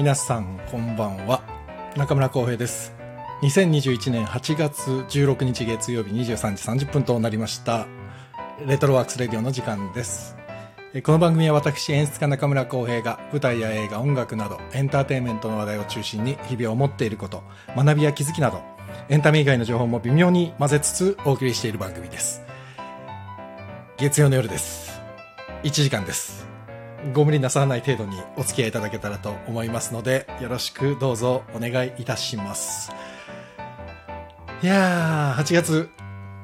皆さんこんばんは。中村浩平です。2021年8月16日月曜日23時30分となりました。レトロワークスレディオの時間です。この番組は私演出家中村浩平が舞台や映画音楽などエンターテインメントの話題を中心に日々思っていること学びや気づきなどエンタメ以外の情報も微妙に混ぜつつお送りしている番組です。月曜の夜です。1時間です。ご無理なさらない程度にお付き合いいただけたらと思いますのでよろしくどうぞお願いいたします。いやー8月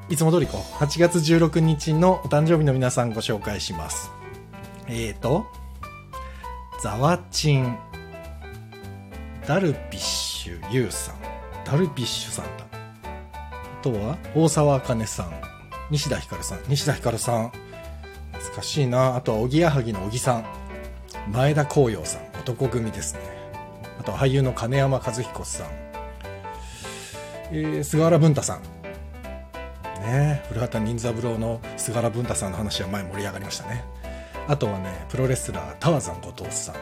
いつも通りこう8月16日のお誕生日の皆さんご紹介します。えーとザワチンダルビッシュユウさん。ダルビッシュさんだ。あとは大沢あかねさん。西田ひかるさん。西田ひかるさん。懐かしいな。あとはおぎやはぎの小木さん。前田光陽さん。男組ですね。あとは俳優の金山和彦さん、えー、菅原文太さん。ね古畑任三郎の菅原文太さんの話は前盛り上がりましたね。あとはねプロレスラータワザン後藤さん。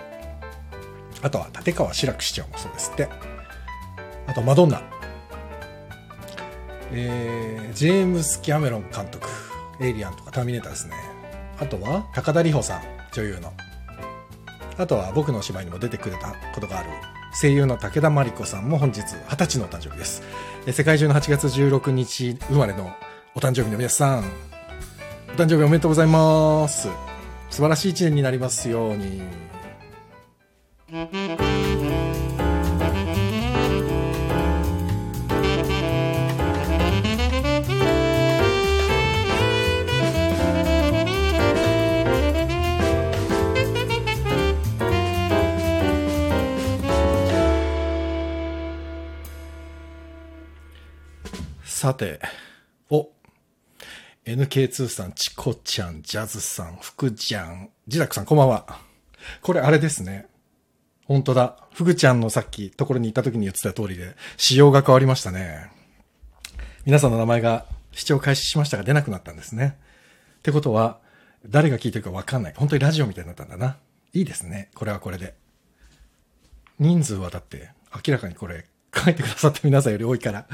あとは立川志らく市長もそうですって。あとマドンナ。えー、ジェームス・キャメロン監督。エイリアンとかターミネーターですね。あとは高田里穂さん女優の。あとは僕の芝居にも出てくれたことがある声優の武田真理子さんも本日20歳のお誕生日です。世界中の8月16日生まれのお誕生日の皆さん。お誕生日おめでとうございます。素晴らしい一年になりますように。さて、お、NK2 さん、チコちゃん、ジャズさん、福ちゃん、ジラクさん、こんばんは。これあれですね。本当だ。福ちゃんのさっきところに行った時に言ってた通りで、仕様が変わりましたね。皆さんの名前が視聴開始しましたが出なくなったんですね。ってことは、誰が聞いてるかわかんない。本当にラジオみたいになったんだな。いいですね。これはこれで。人数はだって明らかにこれ書いてくださった皆さんより多いから。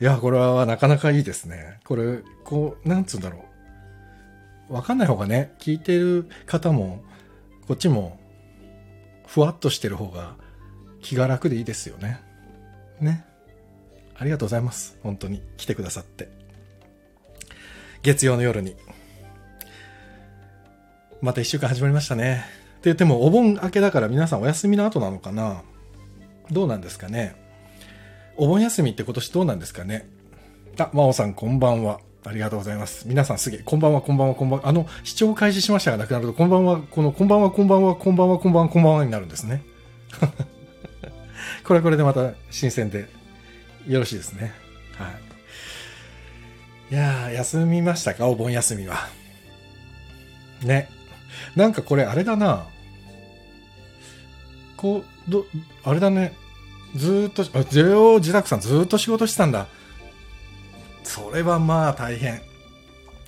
いや、これはなかなかいいですね。これ、こう、なんつうんだろう。わかんない方がね、聞いてる方も、こっちも、ふわっとしてる方が気が楽でいいですよね。ね。ありがとうございます。本当に来てくださって。月曜の夜に。また一週間始まりましたね。って言っても、お盆明けだから皆さんお休みの後なのかなどうなんですかねお盆休みって今年どうなんですかね？あ、真央さんこんばんは。ありがとうございます。皆さんすげえ、こんばんは、こんばんは、こんばんは。あの、視聴開始しましたがなくなると、こんばんは、この、こんばんは、こんばんは、こんばんは、こんばんは、こんばんはになるんですね。これはこれでまた新鮮で、よろしいですね。はい。いやー、休みましたか？お盆休みは。ね。なんかこれあれだな。こう、ど、あれだね。ずっと、あ、ゼオ自宅さんずっと仕事してたんだ。それはまあ大変。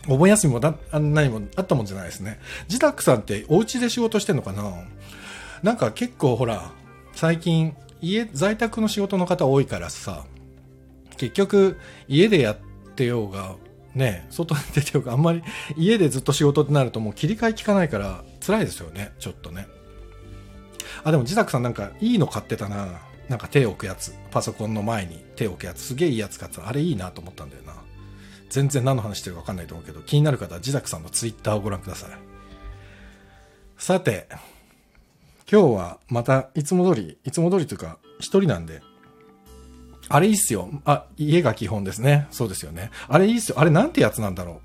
お盆休みもだ、何もあったもんじゃないですね。自宅さんってお家で仕事してんのかな？なんか結構ほら、最近家、在宅の仕事の方多いからさ、結局家でやってようが、ね、外に出てようが、あんまり家でずっと仕事ってなるともう切り替え効かないから辛いですよね、ちょっとね。あ、でも自宅さんなんかいいの買ってたな。なんか手を置くやつ。パソコンの前に手を置くやつ。すげえいいやつ買った。あれいいなと思ったんだよな。全然何の話してるか分かんないと思うけど、気になる方は自宅さんのツイッターをご覧ください。さて、今日はまたいつも通り、いつも通りというか、一人なんで、あれいいっすよ。あ、家が基本ですね。そうですよね。あれいいっすよ。あれなんてやつなんだろ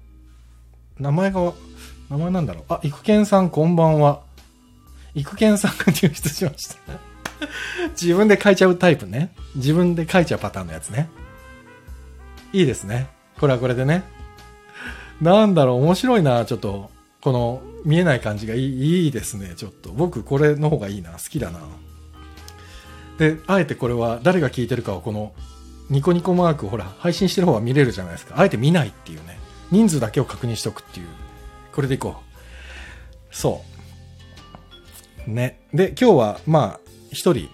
う。名前が、名前なんだろう。あ、育賢さんこんばんは。育賢さんが入室しました。自分で書いちゃうタイプね。自分で書いちゃうパターンのやつね。いいですね。これはこれでね。なんだろう、面白いな、ちょっと。この見えない感じがいいいいですね、ちょっと。僕これの方がいいな。好きだな。で、あえてこれは誰が聞いてるかをこのニコニコマークほら、配信してる方は見れるじゃないですか。あえて見ないっていうね。人数だけを確認しとくっていう。これでいこう。そう。ね。で、今日は、まあ、一人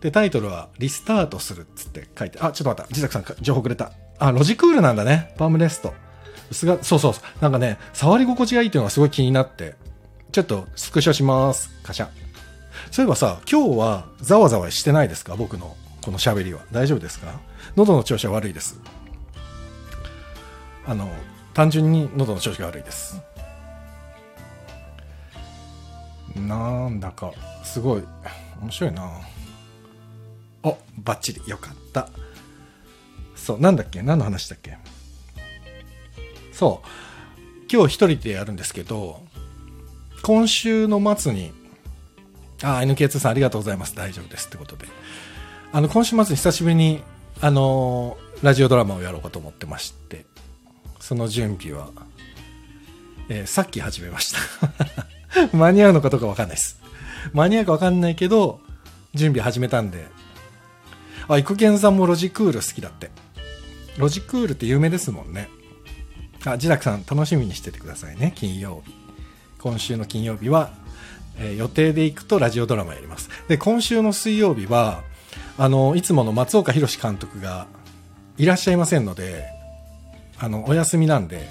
で、タイトルは、リスタートするっつって書いて、あ、ちょっと待った。自宅さん、情報くれた。あ、ロジクールなんだね。パームレスト。薄が、そうそうそう。なんかね、触り心地がいいっていうのがすごい気になって、ちょっとスクショします。カシャ。そういえばさ、今日はざわざわしてないですか？僕のこの喋りは。大丈夫ですか？喉の調子は悪いです。あの、単純に喉の調子が悪いです。なんだか、すごい、面白いなお、バッチリ、よかった。そう、なんだっけ？何の話だっけ？そう、今日一人でやるんですけど、今週の末に、あ、NK2 さんありがとうございます。大丈夫ですってことで。あの、今週末に久しぶりに、あの、ラジオドラマをやろうかと思ってまして、その準備は、えー、さっき始めました 間に合うのかどうかわかんないです。間に合うかわかんないけど、準備始めたんで。あ、イクケンさんもロジクール好きだって。ロジクールって有名ですもんね。あ、ジダクさん楽しみにしててくださいね、金曜日。今週の金曜日は、えー、予定で行くとラジオドラマやります。で、今週の水曜日は、あの、いつもの松岡弘監督がいらっしゃいませんので、あの、お休みなんで、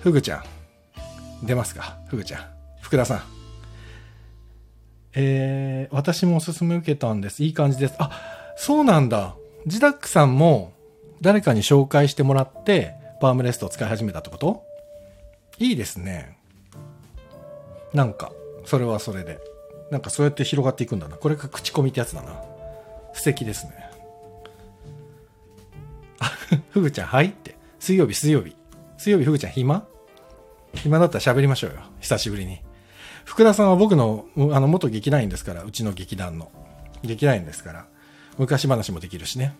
ふぐちゃん、出ますか？ふぐちゃん。福田さん。えー、私もおすすめ受けたんです。いい感じです。あ、そうなんだ。ジダックさんも誰かに紹介してもらって、パームレストを使い始めたってこと？いいですね。なんか、それはそれで。なんかそうやって広がっていくんだな。これが口コミってやつだな。素敵ですね。あ、ふぐちゃん、はいって。水曜日、水曜日。水曜日、ふぐちゃん、暇？暇だったら喋りましょうよ。久しぶりに。福田さんは僕の、あの、元劇団員ですから、うちの劇団の。劇団員ですから。昔話もできるしね。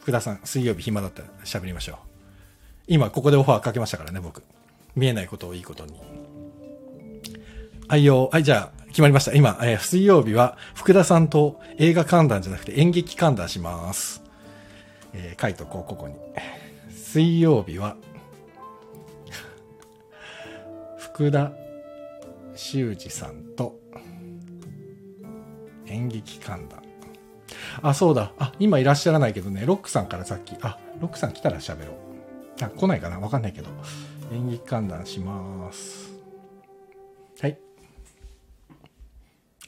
福田さん、水曜日暇だったら喋りましょう。今、ここでオファーかけましたからね、僕。見えないことをいいことに。はいよ。はい、じゃあ、決まりました。今、えー、水曜日は、福田さんと映画観覧じゃなくて演劇観覧します。えー、書いとこう、ここに。水曜日は、福田修二さんと演劇観覧。あ、そうだ。あ、今いらっしゃらないけどね、ロックさんからさっき、あ、ロックさん来たら喋ろう。あ、来ないかな？わかんないけど。演劇観覧します。はい。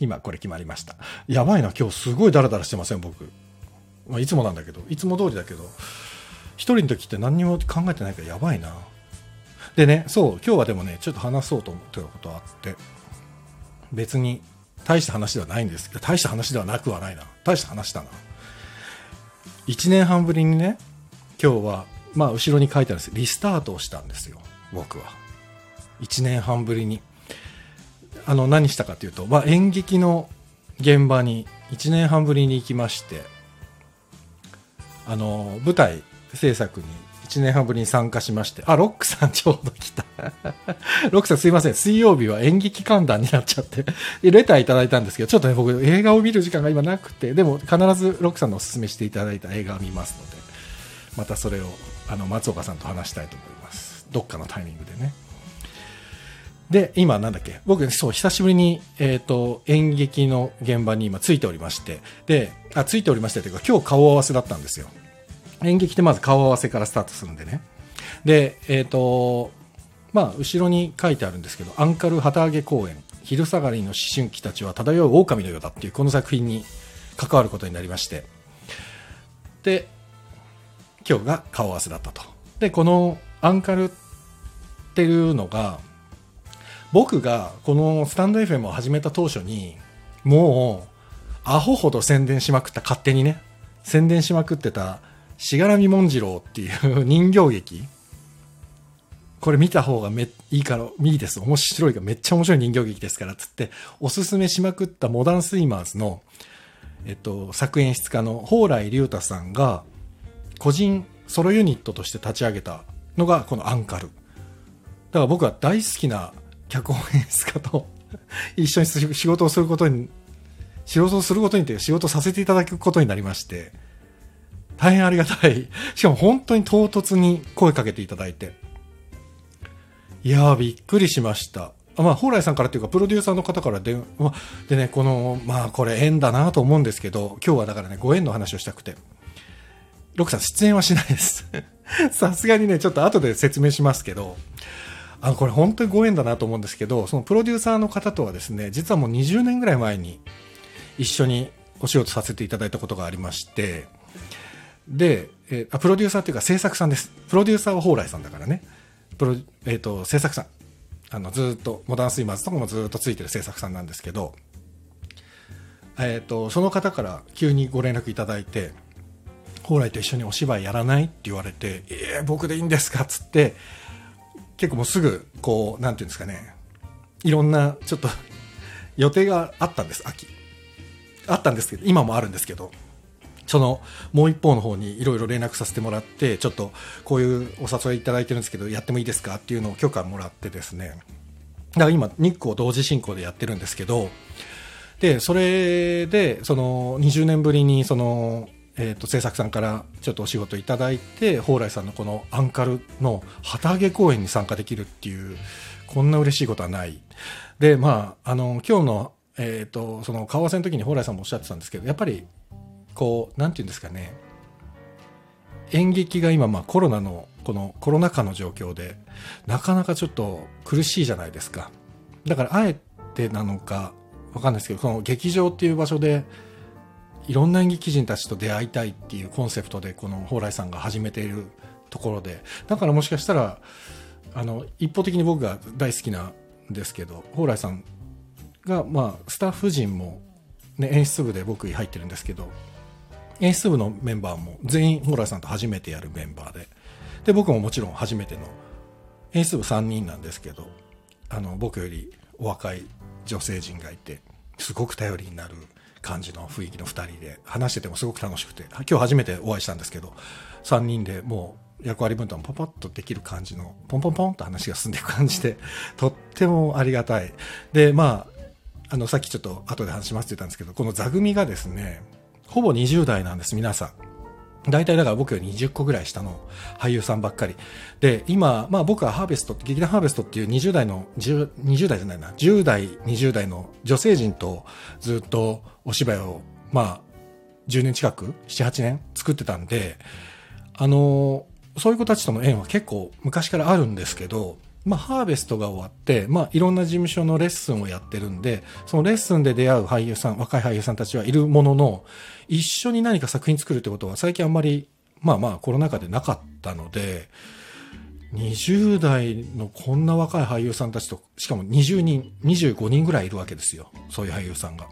今これ決まりました。やばいな、今日すごいダラダラしてません、僕。まあ、いつもなんだけど、いつも通りだけど、一人の時って何にも考えてないからやばいな。でね、そう、今日はでもね、ちょっと話そうと思ってたことあって、別に大した話ではないんですけど、大した話ではなくはないな。大した話だな。1年半ぶりにね、今日は、まあ後ろに書いてあるんですリスタートをしたんですよ、僕は。1年半ぶりに。あの何したかというと、まあ、演劇の現場に1年半ぶりに行きましてあの舞台制作に1年半ぶりに参加しまして。あロックさんちょうど来た。ロックさんすいません。水曜日は演劇観覧になっちゃって。レターいただいたんですけどちょっとね僕映画を見る時間が今なくて。でも必ずロックさんのおすすめしていただいた映画を見ますので。またそれをあの松岡さんと話したいと思います。どっかのタイミングでね。で、今なんだっけ。僕、そう、久しぶりに、えっ、ー、と、演劇の現場に今ついておりまして、で、あ、ついておりましてというか、今日顔合わせだったんですよ。演劇ってまず顔合わせからスタートするんでね。で、えっ、ー、と、まあ、後ろに書いてあるんですけど、アンカル旗揚げ公演、昼下がりの思春期たちは漂う狼のようだっていうこの作品に関わることになりまして、で、今日が顔合わせだったと。で、このアンカルっていうのが、僕がこのスタンド FM を始めた当初に、もう、アホほど宣伝しまくった、勝手にね、宣伝しまくってた、しがらみもんじろうっていう人形劇これ見た方がめいいから、いいです。面白いがめっちゃ面白い人形劇ですから、つって、おすすめしまくったモダンスイマーズの、えっと、作演出家の蓬莱竜太さんが、個人ソロユニットとして立ち上げたのがこのアンカル。だから僕は大好きな脚本演出家と 一緒に仕事をすることに、仕事をすることにという仕事をさせていただくことになりまして、大変ありがたい。しかも本当に唐突に声かけていただいて。いやー、びっくりしました。まあ、蓬莱さんからというか、プロデューサーの方から電話、でね、この、まあ、これ縁だなと思うんですけど、今日はだからね、ご縁の話をしたくて、ロクさん出演はしないです。さすがにね、ちょっと後で説明しますけど、あの、これ本当にご縁だなと思うんですけど、そのプロデューサーの方とはですね、実はもう20年ぐらい前に一緒にお仕事させていただいたことがありまして、で、えープロデューサーというか制作さんです。プロデューサーは蓬莱さんだからね。プロ、えっ、と、制作さん。あの、ずっと、モダンスイマーズとかもずっとついてる制作さんなんですけど、えっ、と、その方から急にご連絡いただいて、蓬莱と一緒にお芝居やらないって言われて、えー、僕でいいんですかっつって、結構もうすぐ、こう、なんていうんですかね、いろんな、ちょっと、予定があったんです、秋。あったんですけど、今もあるんですけど、その、もう一方の方にいろいろ連絡させてもらって、ちょっと、こういうお誘いいただいてるんですけど、やってもいいですかっていうのを許可もらってですね、だから今、日光同時進行でやってるんですけど、で、それで、その、20年ぶりに、その、えっ、と、制作さんからちょっとお仕事いただいて、蓬莱さんのこのアンカルの旗揚げ公演に参加できるっていう、こんな嬉しいことはない。で、まあ、あの、今日の、えっ、と、その、顔合わせの時に蓬莱さんもおっしゃってたんですけど、やっぱり、こう、なんていうんですかね、演劇が今、まあコロナの、このコロナ禍の状況で、なかなかちょっと苦しいじゃないですか。だから、あえてなのか、わかんないですけど、この劇場っていう場所で、いろんな演劇人たちと出会いたいっていうコンセプトで、この蓬莱さんが始めているところで、だからもしかしたら、あの、一方的に僕が大好きなんですけど、蓬莱さんが、まあ、スタッフ陣も、ね、演出部で僕入ってるんですけど、演出部のメンバーも全員蓬莱さんと初めてやるメンバーで、で、僕ももちろん初めての演出部3人なんですけど、あの、僕よりお若い女性陣がいて、すごく頼りになる感じの雰囲気の2人で、話しててもすごく楽しくて、今日初めてお会いしたんですけど、3人でもう役割分担パパッとできる感じの、ポンポンポンと話が進んでいく感じで、とってもありがたい。で、まあ、あの、さっきちょっと後で話しますって言ったんですけど、この座組がですね、ほぼ20代なんです、皆さん。大体だから僕より20個ぐらい下の俳優さんばっかり。で、今、まあ僕はハーベスト、劇団ハーベストっていう20代の、10 20代じゃないな、10代、20代の女性陣とずっとお芝居を、まあ、10年近く、7、8年作ってたんで、あの、そういう子たちとの縁は結構昔からあるんですけど、まあ、ハーベストが終わって、まあ、いろんな事務所のレッスンをやってるんで、そのレッスンで出会う俳優さん、若い俳優さんたちはいるものの、一緒に何か作品作るってことは最近あんまり、まあまあコロナ禍でなかったので、20代のこんな若い俳優さんたちと、しかも20人、25人ぐらいいるわけですよ。そういう俳優さんが。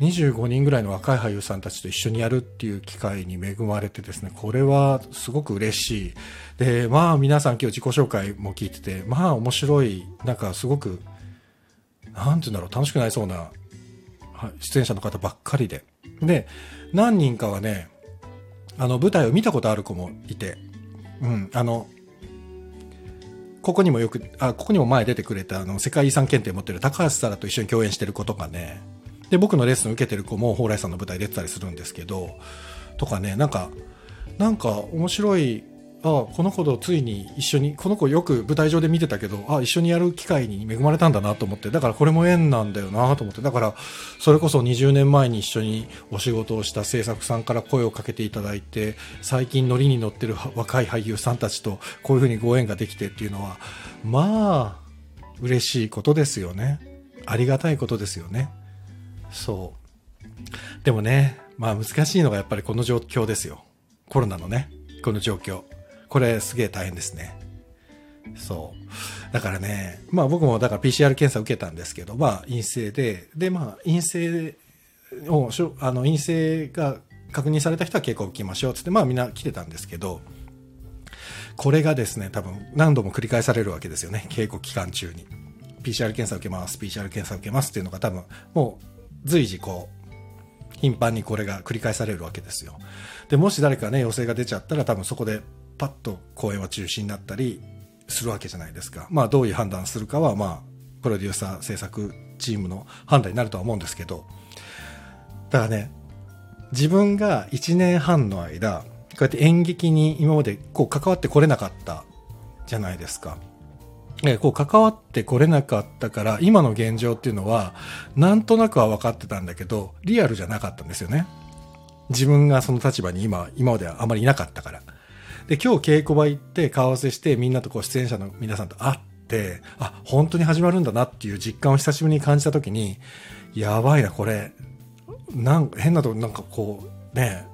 25人ぐらいの若い俳優さんたちと一緒にやるっていう機会に恵まれてですね、これはすごく嬉しい。で、まあ皆さん今日自己紹介も聞いてて、まあ面白い、なんかすごく、なんて言うんだろう、楽しくなりそうな出演者の方ばっかりで。で、何人かはね、あの舞台を見たことある子もいて、うん、あの、ここにもよく、あ、ここにも前出てくれた、あの、世界遺産検定持ってる高橋沙羅と一緒に共演してる子とかね、で、僕のレッスン受けてる子も蓬莱さんの舞台出てたりするんですけど、とかね、なんか、なんか面白い、あこの子とついに一緒に、この子よく舞台上で見てたけど、あ一緒にやる機会に恵まれたんだなと思って、だからこれも縁なんだよなと思って、だから、それこそ20年前に一緒にお仕事をした制作さんから声をかけていただいて、最近ノリに乗ってる若い俳優さんたちとこういうふうにご縁ができてっていうのは、まあ、嬉しいことですよね。ありがたいことですよね。そう。でもね、まあ難しいのがやっぱりこの状況ですよ。コロナのね、この状況。これすげえ大変ですね。そう。だからね、まあ僕もだから PCR 検査受けたんですけど、まあ陰性で、でまあ陰性を、あの陰性が確認された人は稽古を受けましょうつって、まあみんな来てたんですけど、これがですね、多分何度も繰り返されるわけですよね、稽古期間中に。PCR 検査受けます、PCR 検査受けますっていうのが多分もう随時こう、頻繁にこれが繰り返されるわけですよ。で、もし誰かね、陽性が出ちゃったら多分そこでパッと公演は中止になったりするわけじゃないですか。まあどういう判断するかはまあ、プロデューサー制作チームの判断になるとは思うんですけど、だからね、自分が1年半の間、こうやって演劇に今までこう関わってこれなかったじゃないですか。えこう関わってこれなかったから、今の現状っていうのは、なんとなくは分かってたんだけど、リアルじゃなかったんですよね。自分がその立場に今、今まではあまりいなかったから。で、今日稽古場行って顔合わせしてみんなとこう出演者の皆さんと会って、あ、本当に始まるんだなっていう実感を久しぶりに感じたときに、やばいな、これ。なんか変なとこなんかこう、ね、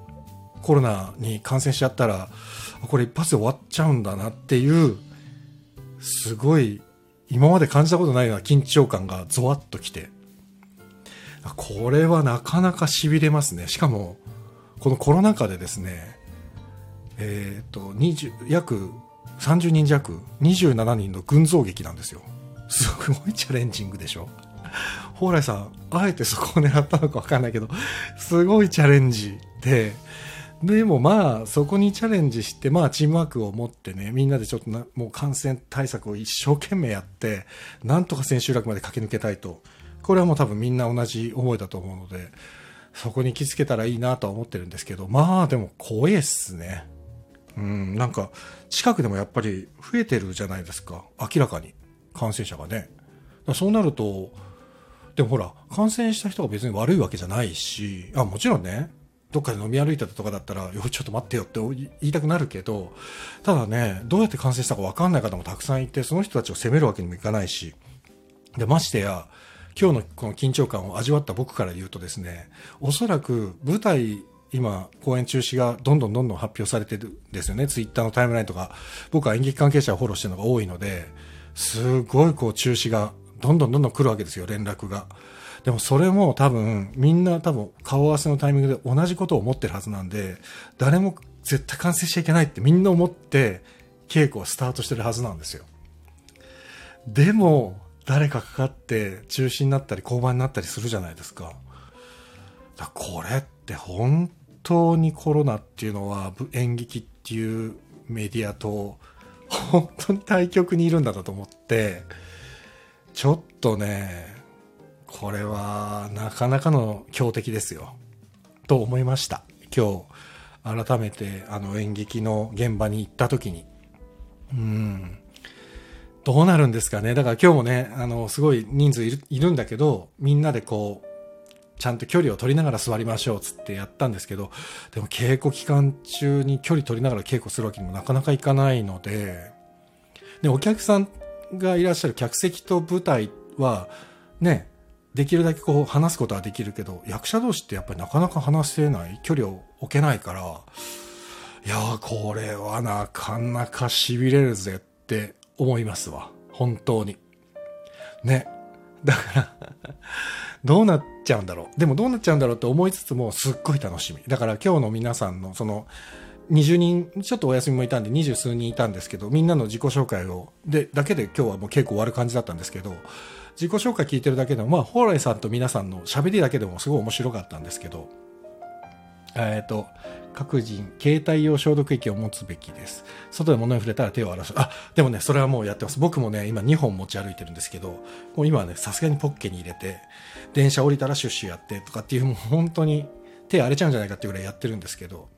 コロナに感染しちゃったら、これ一発で終わっちゃうんだなっていう、すごい、今まで感じたことないような緊張感がゾワッときて、これはなかなか痺れますね。しかも、このコロナ禍でですね、えっ、と、20、約30人弱、27人の群像劇なんですよ。すごいチャレンジングでしょ蓬莱さん、あえてそこを狙ったのかわかんないけど、すごいチャレンジで、でもまあ、そこにチャレンジして、まあ、チームワークを持ってね、みんなでちょっとな、もう感染対策を一生懸命やって、なんとか千秋楽まで駆け抜けたいと。これはもう多分みんな同じ思いだと思うので、そこに気づけたらいいなとは思ってるんですけど、まあ、でも怖いっすね。うん、なんか、近くでもやっぱり増えてるじゃないですか。明らかに。感染者がね。そうなると、でもほら、感染した人が別に悪いわけじゃないし、あ、もちろんね、どっかで飲み歩いたとかだったら、よ、ちょっと待ってよって言いたくなるけど、ただね、どうやって感染したか分かんない方もたくさんいて、その人たちを責めるわけにもいかないし、で、ましてや、今日のこの緊張感を味わった僕から言うとですね、おそらく舞台、今、公演中止がどんどんどんどん発表されてるんですよね。ツイッターのタイムラインとか、僕は演劇関係者をフォローしてるのが多いので、すごいこう中止がどんどんどんどん来るわけですよ、連絡が。でもそれも多分、みんな多分顔合わせのタイミングで同じことを思ってるはずなんで、誰も絶対完成しちゃいけないってみんな思って稽古をスタートしてるはずなんですよ。でも、誰かかかって中止になったり降板になったりするじゃないですか。だこれって本当にコロナっていうのは演劇っていうメディアと本当に対極にいるんだなと思って、ちょっとね、これはなかなかの強敵ですよ。と思いました。今日、改めてあの演劇の現場に行った時に。うん。どうなるんですかね。だから今日もね、あの、すごい人数いるんだけど、みんなでこう、ちゃんと距離を取りながら座りましょうつってやったんですけど、でも稽古期間中に距離取りながら稽古するわけにもなかなかいかないので、で、お客さんがいらっしゃる客席と舞台は、ね、できるだけこう話すことはできるけど、役者同士ってやっぱりなかなか話せない、距離を置けないから、いや、これはなかなか痺れるぜって思いますわ。本当に。ね。だから、どうなっちゃうんだろう。でもどうなっちゃうんだろうって思いつつも、すっごい楽しみ。だから今日の皆さんの、その、20人、ちょっとお休みもいたんで、二十数人いたんですけど、みんなの自己紹介を、で、だけで今日はもう結構終わる感じだったんですけど、自己紹介聞いてるだけでも、まあ、蓬莱さんと皆さんの喋りだけでもすごい面白かったんですけど、えっ、と、各人、携帯用消毒液を持つべきです。外で物に触れたら手を洗う。あ、でもね、それはもうやってます。僕もね、今2本持ち歩いてるんですけど、もう今はね、さすがにポッケに入れて、電車降りたらシュッシュやってとかっていう、もう本当に手荒れちゃうんじゃないかっていうぐらいやってるんですけど、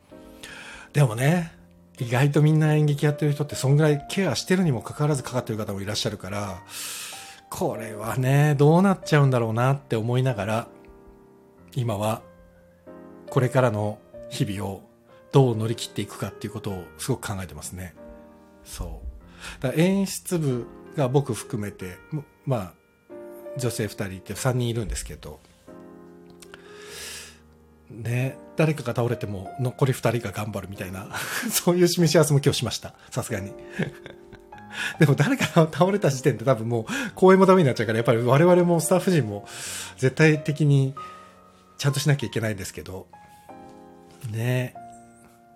でもね、意外とみんな演劇やってる人ってそんぐらいケアしてるにもかかわらずかかってる方もいらっしゃるから、これはね、どうなっちゃうんだろうなって思いながら、今はこれからの日々をどう乗り切っていくかっていうことをすごく考えてますね。そう。だ演出部が僕含めて、まあ、女性2人いて3人いるんですけど、ね、誰かが倒れても残り2人が頑張るみたいな、そういう示し合わせも今日しました。さすがに。でも誰かが倒れた時点で多分もう公演もダメになっちゃうから、やっぱり我々もスタッフ陣も絶対的にちゃんとしなきゃいけないんですけど、ね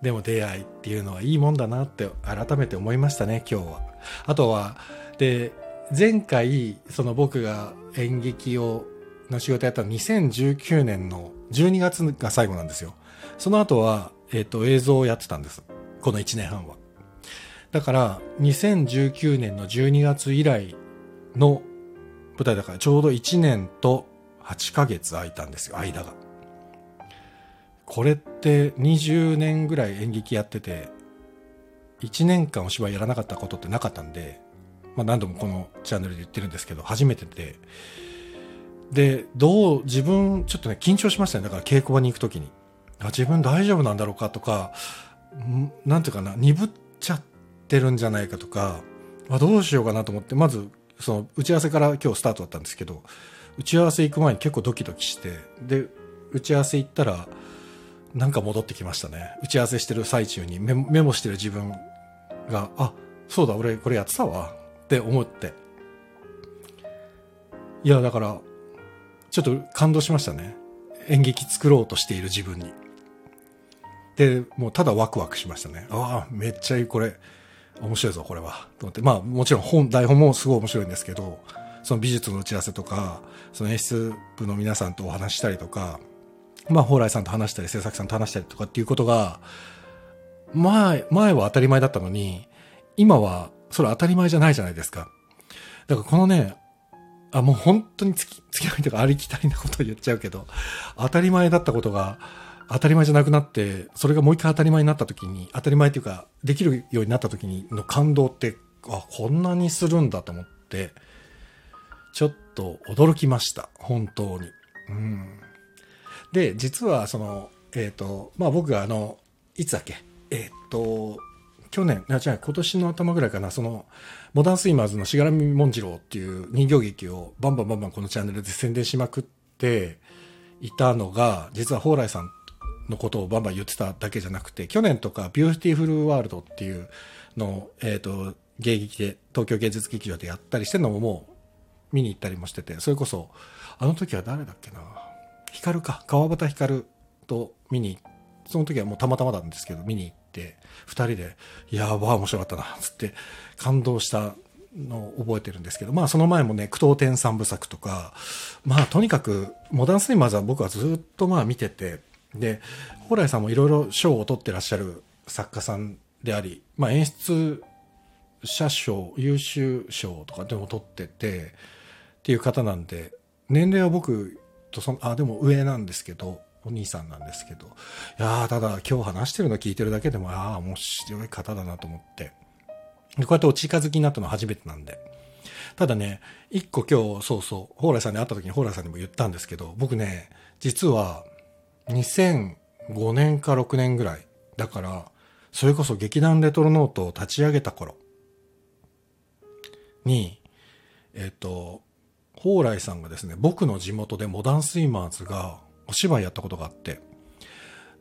でも出会いっていうのはいいもんだなって改めて思いましたね、今日は。あとは、で、前回、その僕が演劇を、の仕事やったの2019年の12月が最後なんですよ。その後は、えっ、と、映像をやってたんです。この1年半は。だから、2019年の12月以来の舞台だから、ちょうど1年と8ヶ月空いたんですよ、間が。これって20年ぐらい演劇やってて、1年間お芝居やらなかったことってなかったんで、まあ、何度もこのチャンネルで言ってるんですけど、初めてで、で、どう、自分、ちょっとね、緊張しましたね。だから稽古場に行くときに。あ、自分大丈夫なんだろうかとか、んなんていうかな、鈍っちゃってるんじゃないかとか、あ、どうしようかなと思って、まず、その、打ち合わせから今日スタートだったんですけど、打ち合わせ行く前に結構ドキドキして、で、打ち合わせ行ったら、なんか戻ってきましたね。打ち合わせしてる最中にメメモしてる自分が、あ、そうだ、俺これやってたわ、って思って。いや、だから、ちょっと感動しましたね。演劇作ろうとしている自分に。で、もうただワクワクしましたね。ああ、めっちゃいい、これ、面白いぞ、これは。と思って。まあ、もちろん本、台本もすごい面白いんですけど、その美術の打ち合わせとか、その演出部の皆さんとお話したりとか、まあ、蓬莱さんと話したり、制作さんと話したりとかっていうことが、前、前は当たり前だったのに、今はそれ当たり前じゃないじゃないですか。だからこのね、あ、もう本当に付き、付き合いとかありきたりなことを言っちゃうけど、当たり前だったことが、当たり前じゃなくなって、それがもう一回当たり前になった時に、当たり前っていうか、できるようになった時にの感動って、あ、こんなにするんだと思って、ちょっと驚きました。本当に。うん。で、実はその、えっ、と、まあ僕があの、いつだっけ？えっ、と、去年、あ、違う、今年の頭ぐらいかな、その、モダンスイマーズのしがらみもんじろうっていう人形劇をバンバンバンバンこのチャンネルで宣伝しまくっていたのが、実は蓬莱さんのことをバンバン言ってただけじゃなくて、去年とかビューティフルワールドっていうのを、えっ、と、芸劇で、東京芸術劇場でやったりしてるのももう見に行ったりもしてて、それこそ、あの時は誰だっけな、光か、川端光と見に、その時はもうたまたまなんですけど、見に行って、二人で、いやーばー面白かったな、つって感動したのを覚えてるんですけど、まあその前もね、句読点三部作とか、まあとにかく、モダンスイマーズは僕はずっとまあ見てて、で、蓬莱さんもいろいろ賞を取ってらっしゃる作家さんであり、まあ演出者賞、優秀賞とかでも取ってて、っていう方なんで、年齢は僕とその、あ、でも上なんですけど、お兄さんなんですけど、いやただ今日話してるの聞いてるだけでも、ああ、面白い方だなと思って。こうやってお近づきになったのは初めてなんで。ただね、一個今日、そうそう、蓬莱さんに会った時に蓬莱さんにも言ったんですけど、僕ね、実は、2005年か6年ぐらい。だから、それこそ劇団レトロノートを立ち上げた頃に、えっ、と、蓬莱さんがですね、僕の地元でモダンスイマーズがお芝居やったことがあって、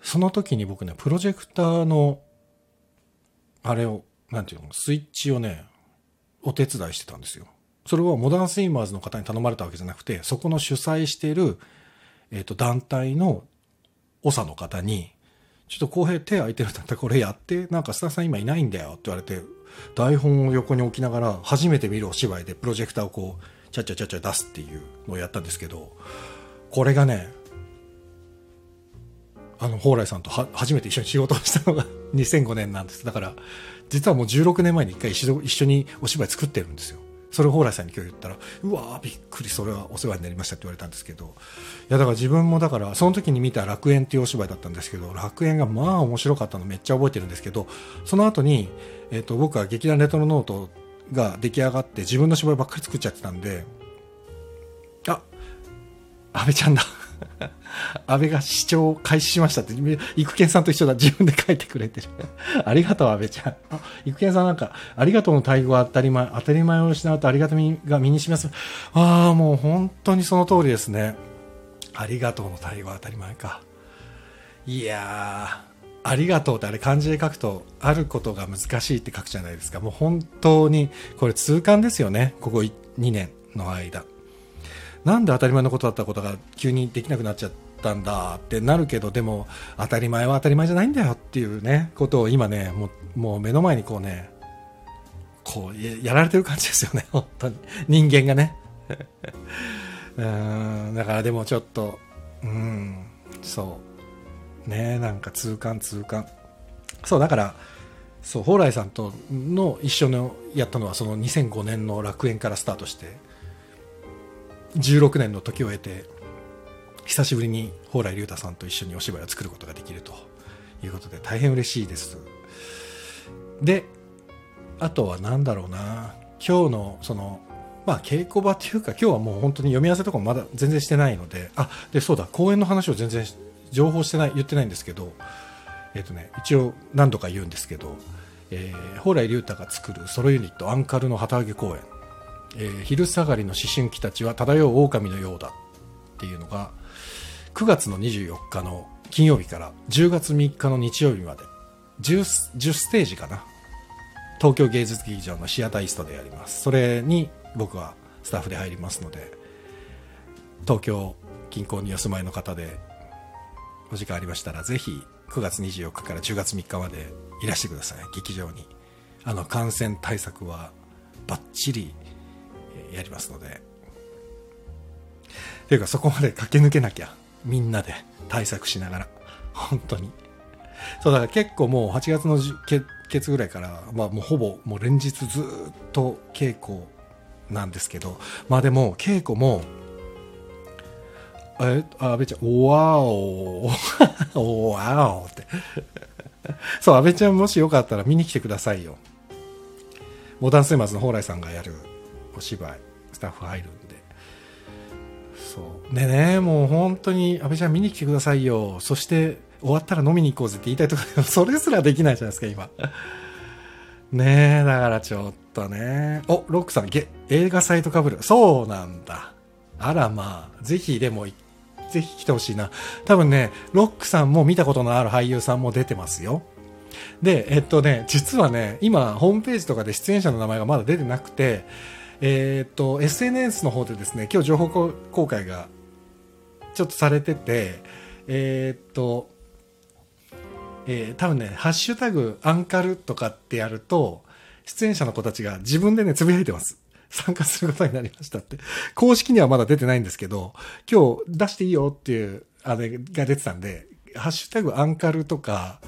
その時に僕ね、プロジェクターの、あれを、なんていうの、スイッチをね、お手伝いしてたんですよ。それはモダンスイマーズの方に頼まれたわけじゃなくて、そこの主催している、えっ、と、団体の長の方に、ちょっと公平手空いてるんだったらこれやって、なんかスタッフさん今いないんだよって言われて、台本を横に置きながら初めて見るお芝居でプロジェクターをこう、ちゃちゃちゃちゃ出すっていうのをやったんですけど、これがね、あの、蓬莱さんとは初めて一緒に仕事をしたのが 2005年なんです。だから、実はもう16年前に一回一緒にお芝居作ってるんですよ。それを蓬莱さんに今日言ったら、うわーびっくり、それはお世話になりましたって言われたんですけど、いや、だから自分もだから、その時に見た楽園っていうお芝居だったんですけど、楽園がまあ面白かったのめっちゃ覚えてるんですけど、その後に、えっ、と、僕は劇団レトロノートが出来上がって自分の芝居ばっかり作っちゃってたんで、あ、安倍ちゃんだ。安倍が視聴開始しましたって、育賢さんと一緒だ。自分で書いてくれてる。ありがとう、安倍ちゃん。あ、育賢さんなんか、ありがとうの対語は当たり前、当たり前を失うとありがたみが身にします。ああ、もう本当にその通りですね。ありがとうの対語は当たり前か。いや、ありがとうってあれ漢字で書くと、あることが難しいって書くじゃないですか。もう本当に、これ痛感ですよね。ここ2年の間。なんで当たり前のことだったことが急にできなくなっちゃったんだってなるけど、でも当たり前は当たり前じゃないんだよっていうね、ことを今ね、もうもう目の前にこうね、こうやられてる感じですよね、本当に。人間がね。うん、だからでもちょっと、うん、そう。ねなんか痛感痛感。そう、だから、そう、蓬莱さんとの一緒のやったのはその2005年の楽園からスタートして、16年の時を経て久しぶりに蓬莱竜太さんと一緒にお芝居を作ることができるということで大変嬉しいです。であとは何だろうな。今日のそのまあ稽古場っていうか今日はもう本当に読み合わせとかもまだ全然してないのであでそうだ公演の話を全然情報してない言ってないんですけどえっ、とね一応何度か言うんですけど、えー、蓬莱竜太が作るソロユニットアンカルの旗揚げ公演、えー昼下がりの思春期たちは漂う狼のようだっていうのが9月の24日の金曜日から10月3日の日曜日まで 10, 10ステージかな。東京芸術劇場のシアターイストでやります。それに僕はスタッフで入りますので東京近郊にお住まいの方でお時間ありましたらぜひ9月24日から10月3日までいらしてください。劇場に。あの感染対策はバッチリやりますので。ていうかそこまで駆け抜けなきゃみんなで対策しながら。本当に。そうだから結構もう8月のじけ月ぐらいから、まあ、もうほぼもう連日ずっと稽古なんですけど。まあでも稽古もえあ阿部ちゃんおわお おわおって。そう阿部ちゃんもしよかったら見に来てくださいよ。モダンスイマーズの蓬莱さんがやる。お芝居スタッフ入るんで。そう。でねもう本当に阿部ちゃん見に来てくださいよ。そして終わったら飲みに行こうぜって言いたいところそれすらできないじゃないですか今。ねえだからちょっとね。おロックさんげ映画サイトかぶる。そうなんだ。あらまあぜひでもぜひ来てほしいな。多分ねロックさんも見たことのある俳優さんも出てますよ。で、えっとね、実はね、今、ホームページとかで出演者の名前がまだ出てなくて、えっと、SNS の方でですね、今日情報公開がちょっとされてて、えっと、えー多分ね、ハッシュタグアンカルとかってやると、出演者の子たちが自分でね、つぶやいてます。参加することになりましたって。公式にはまだ出てないんですけど、今日出していいよっていう、あれが出てたんで、ハッシュタグアンカルとか、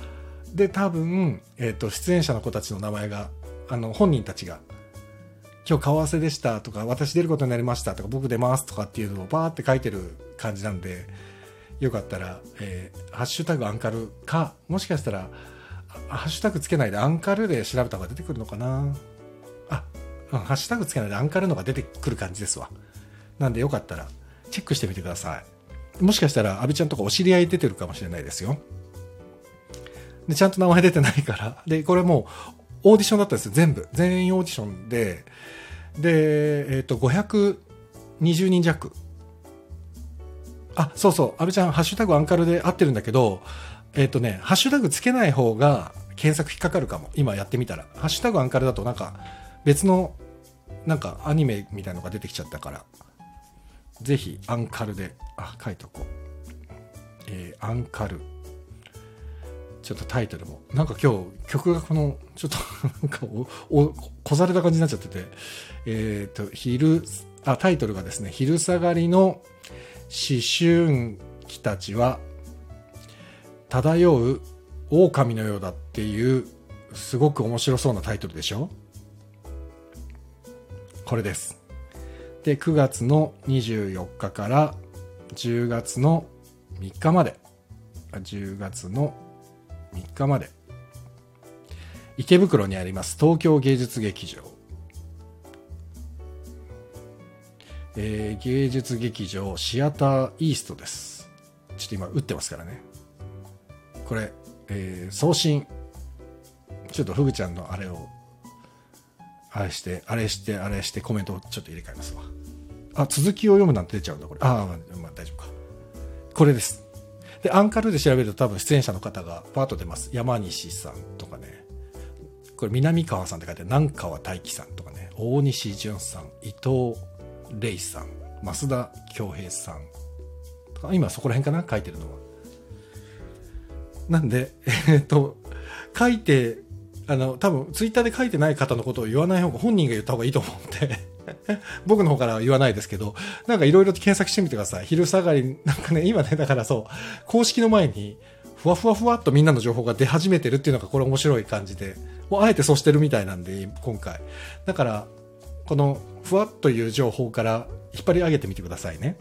で多分、えっと出演者の子たちの名前があの本人たちが「今日顔合わせでした」とか「私出ることになりました」とか「僕出ます」とかっていうのをバーって書いてる感じなんでよかったら「えーハッシュタグアンカル」かもしかしたらハッシュタグつけないでアンカルで調べた方が出てくるのかな。あ、うん、ハッシュタグつけないでアンカルのが出てくる感じですわ。なんでよかったらチェックしてみてください。もしかしたら阿部ちゃんとかお知り合い出てるかもしれないですよ。で、ちゃんと名前出てないから。で、これもう、オーディションだったんですよ、全部。全員オーディションで、で、えっ、と、520人弱。あ、そうそう、阿部ちゃん、ハッシュタグアンカルで合ってるんだけど、えっ、とね、ハッシュタグつけない方が検索引っかかるかも。今やってみたら。ハッシュタグアンカルだとなんか、別の、なんかアニメみたいのが出てきちゃったから、ぜひ、アンカルで、あ、書いとこう。えーアンカル。ちょっとタイトルも。なんか今日曲がこの、ちょっと なんかお、お、こされた感じになっちゃってて、えっ、と、昼、あ、タイトルがですね、昼下がりの思春期たちは、漂う狼のようだっていう、すごく面白そうなタイトルでしょ？これです。で、9月の24日から10月の3日まで、10月の3日まで。池袋にあります東京芸術劇場、えー芸術劇場シアターイーストです。ちょっと今打ってますからね。これ、えー送信。ちょっとフグちゃんのあれをあれしてあれしてあれしてコメントをちょっと入れ替えますわ。あ続きを読むなんて出ちゃうんだこれ。ああまあ、まあ、大丈夫か。これです。で、アンカルで調べると多分出演者の方がパーッと出ます。山西さんとかね。これ南川さんって書いて南川大樹さんとかね。大西淳さん、伊藤玲さん、増田恭平さんとか。今そこら辺かな書いてるのは。なんで、えっと、書いて、あの、多分ツイッターで書いてない方のことを言わない方が、本人が言った方がいいと思って。僕の方からは言わないですけど、なんかいろいろと検索してみてください。昼下がり、なんかね、今ね、だからそう、公式の前に、ふわふわふわっとみんなの情報が出始めてるっていうのがこれ面白い感じで、もうあえてそうしてるみたいなんで、今回。だから、このふわっという情報から引っ張り上げてみてくださいね。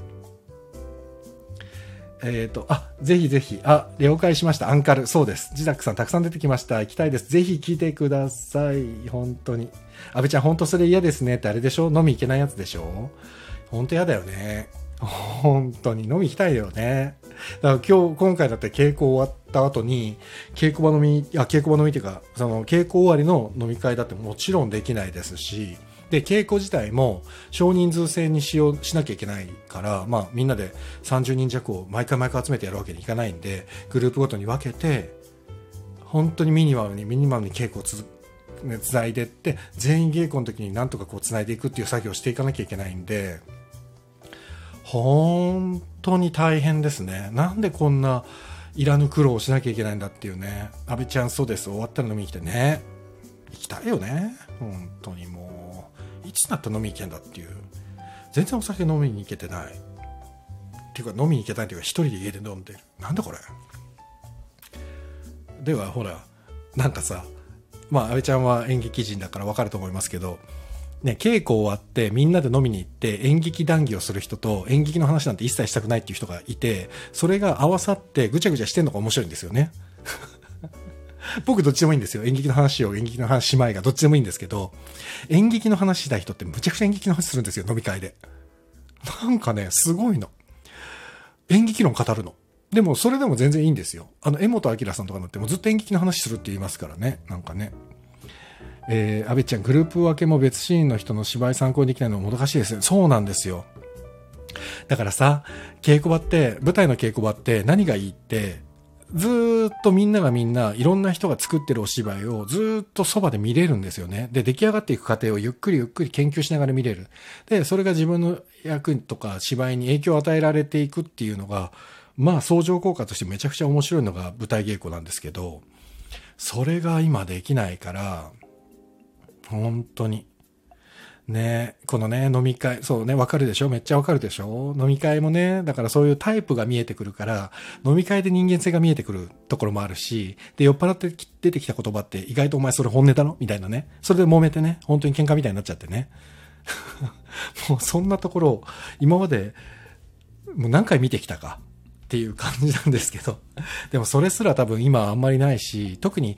えっ、と、あ、ぜひぜひ、あ、了解しました。アンカル。そうです。ジダックさんたくさん出てきました。行きたいです。ぜひ聞いてください。本当に。安倍ちゃん、本当それ嫌ですねってあれでしょ？飲み行けないやつでしょ？本当嫌だよね。本当に飲み行きたいよね。だから今日、今回だって稽古終わった後に、稽古場飲み、いや、稽古場飲みっていうか、その稽古終わりの飲み会だってもちろんできないですし、で、稽古自体も少人数制にしよう、しなきゃいけないから、まあみんなで30人弱を毎回毎回集めてやるわけにいかないんで、グループごとに分けて、本当にミニマムにミニマムに稽古をつづ、ね、つないでって、全員稽古の時になんとかこうつないでいくっていう作業をしていかなきゃいけないんで、本当に大変ですね。なんでこんないらぬ苦労をしなきゃいけないんだっていうね。安倍ちゃんそうです。終わったら飲みに来てね。行きたいよね。本当にもう。いつになったら飲みに行けんだっていう。全然お酒飲みに行けてない。っていうか飲みに行けないっていうか一人で家で飲んでる。なんだこれ。ではほら、なんかさ、まあ安倍ちゃんは演劇人だからわかると思いますけど、ね、稽古終わってみんなで飲みに行って演劇談義をする人と演劇の話なんて一切したくないっていう人がいて、それが合わさってぐちゃぐちゃしてんのが面白いんですよね。僕どっちでもいいんですよ。演劇の話を演劇の話しまいがどっちでもいいんですけど、演劇の話したい人ってむちゃくちゃ演劇の話するんですよ、飲み会で。なんかね、すごいの。演劇論語るの。でもそれでも全然いいんですよ。あの、江本明さんとかのってもずっと演劇の話するって言いますからね。なんかね。えー、安倍ちゃん、グループ分けも別シーンの人の芝居参考にできないのももどかしいですね。そうなんですよ。だからさ、稽古場って、舞台の稽古場って何がいいって、ずっとみんながみんないろんな人が作ってるお芝居をずっとそばで見れるんですよね。で、出来上がっていく過程をゆっくりゆっくり研究しながら見れる。で、それが自分の役とか芝居に影響を与えられていくっていうのが、まあ相乗効果としてめちゃくちゃ面白いのが舞台稽古なんですけど、それが今できないから、本当に。ねこのね、飲み会、そうね、わかるでしょ？めっちゃわかるでしょ？飲み会もね、だからそういうタイプが見えてくるから、飲み会で人間性が見えてくるところもあるし、で、酔っ払って出てきた言葉って意外とお前それ本音だろ？みたいなね。それで揉めてね、本当に喧嘩みたいになっちゃってね。もうそんなところを、今まで、もう何回見てきたかっていう感じなんですけど、でもそれすら多分今あんまりないし、特に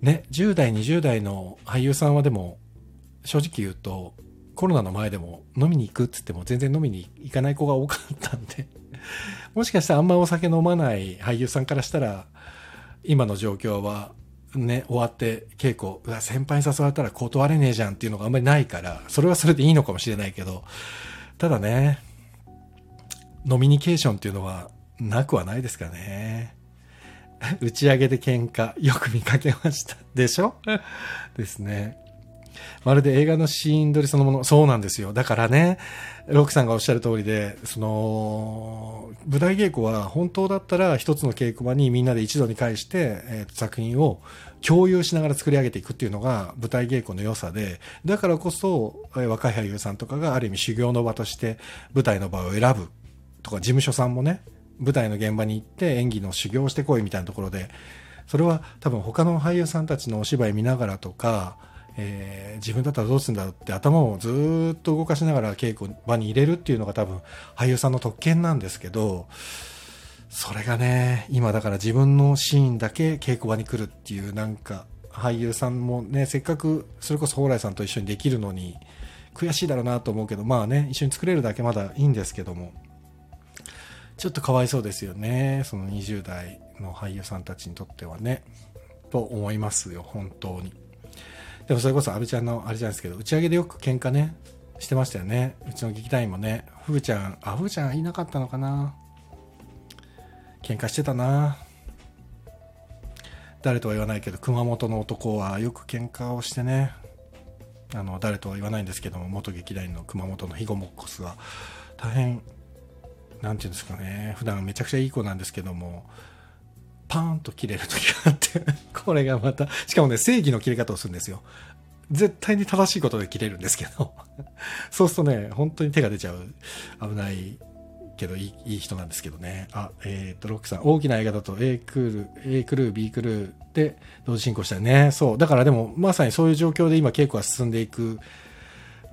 ね、10代、20代の俳優さんはでも、正直言うと、コロナの前でも飲みに行くって言っても全然飲みに行かない子が多かったんで、もしかしたらあんまお酒飲まない俳優さんからしたら、今の状況はね、終わって稽古、うわ、先輩に誘われたら断れねえじゃんっていうのがあんまりないから、それはそれでいいのかもしれないけど、ただね、ノミニケーションっていうのはなくはないですかね。打ち上げで喧嘩、よく見かけました。でしょ？ですね。まるで映画のシーン撮りそのもの、そうなんですよ。だからね、ロックさんがおっしゃる通りで、その、舞台稽古は本当だったら一つの稽古場にみんなで一度に返して、えー作品を共有しながら作り上げていくっていうのが舞台稽古の良さで、だからこそ、えー若い俳優さんとかがある意味修行の場として舞台の場を選ぶとか、事務所さんもね、舞台の現場に行って演技の修行してこいみたいなところで、それは多分他の俳優さんたちのお芝居見ながらとか、えー自分だったらどうするんだろうって頭をずっと動かしながら稽古場に入れるっていうのが多分俳優さんの特権なんですけど、それがね、今だから自分のシーンだけ稽古場に来るっていうなんか俳優さんもね、せっかくそれこそ蓬莱さんと一緒にできるのに悔しいだろうなと思うけど、まあね、一緒に作れるだけまだいいんですけども、ちょっとかわいそうですよね。その20代の俳優さんたちにとってはね。と思いますよ、本当に。でもそれこそ安倍ちゃんのあれじゃないですけど、打ち上げでよく喧嘩ね、してましたよね。うちの劇団員もね、ふーちゃん、あ、ふーちゃんいなかったのかな喧嘩してたな誰とは言わないけど、熊本の男はよく喧嘩をしてね、あの、誰とは言わないんですけども、元劇団員の熊本のヒゴモッコスは、大変なんていうんですかね、普段めちゃくちゃいい子なんですけども、パーンと切れる時があって、これがまた、しかもね、正義の切れ方をするんですよ。絶対に正しいことで切れるんですけど、そうするとね、本当に手が出ちゃう、危ないけどいいいい人なんですけどね。あ、えっ、と、ロックさん、大きな映画だと A クール、A クルー、B クルーで同時進行したよね。そう。だからでも、まさにそういう状況で今稽古が進んでいく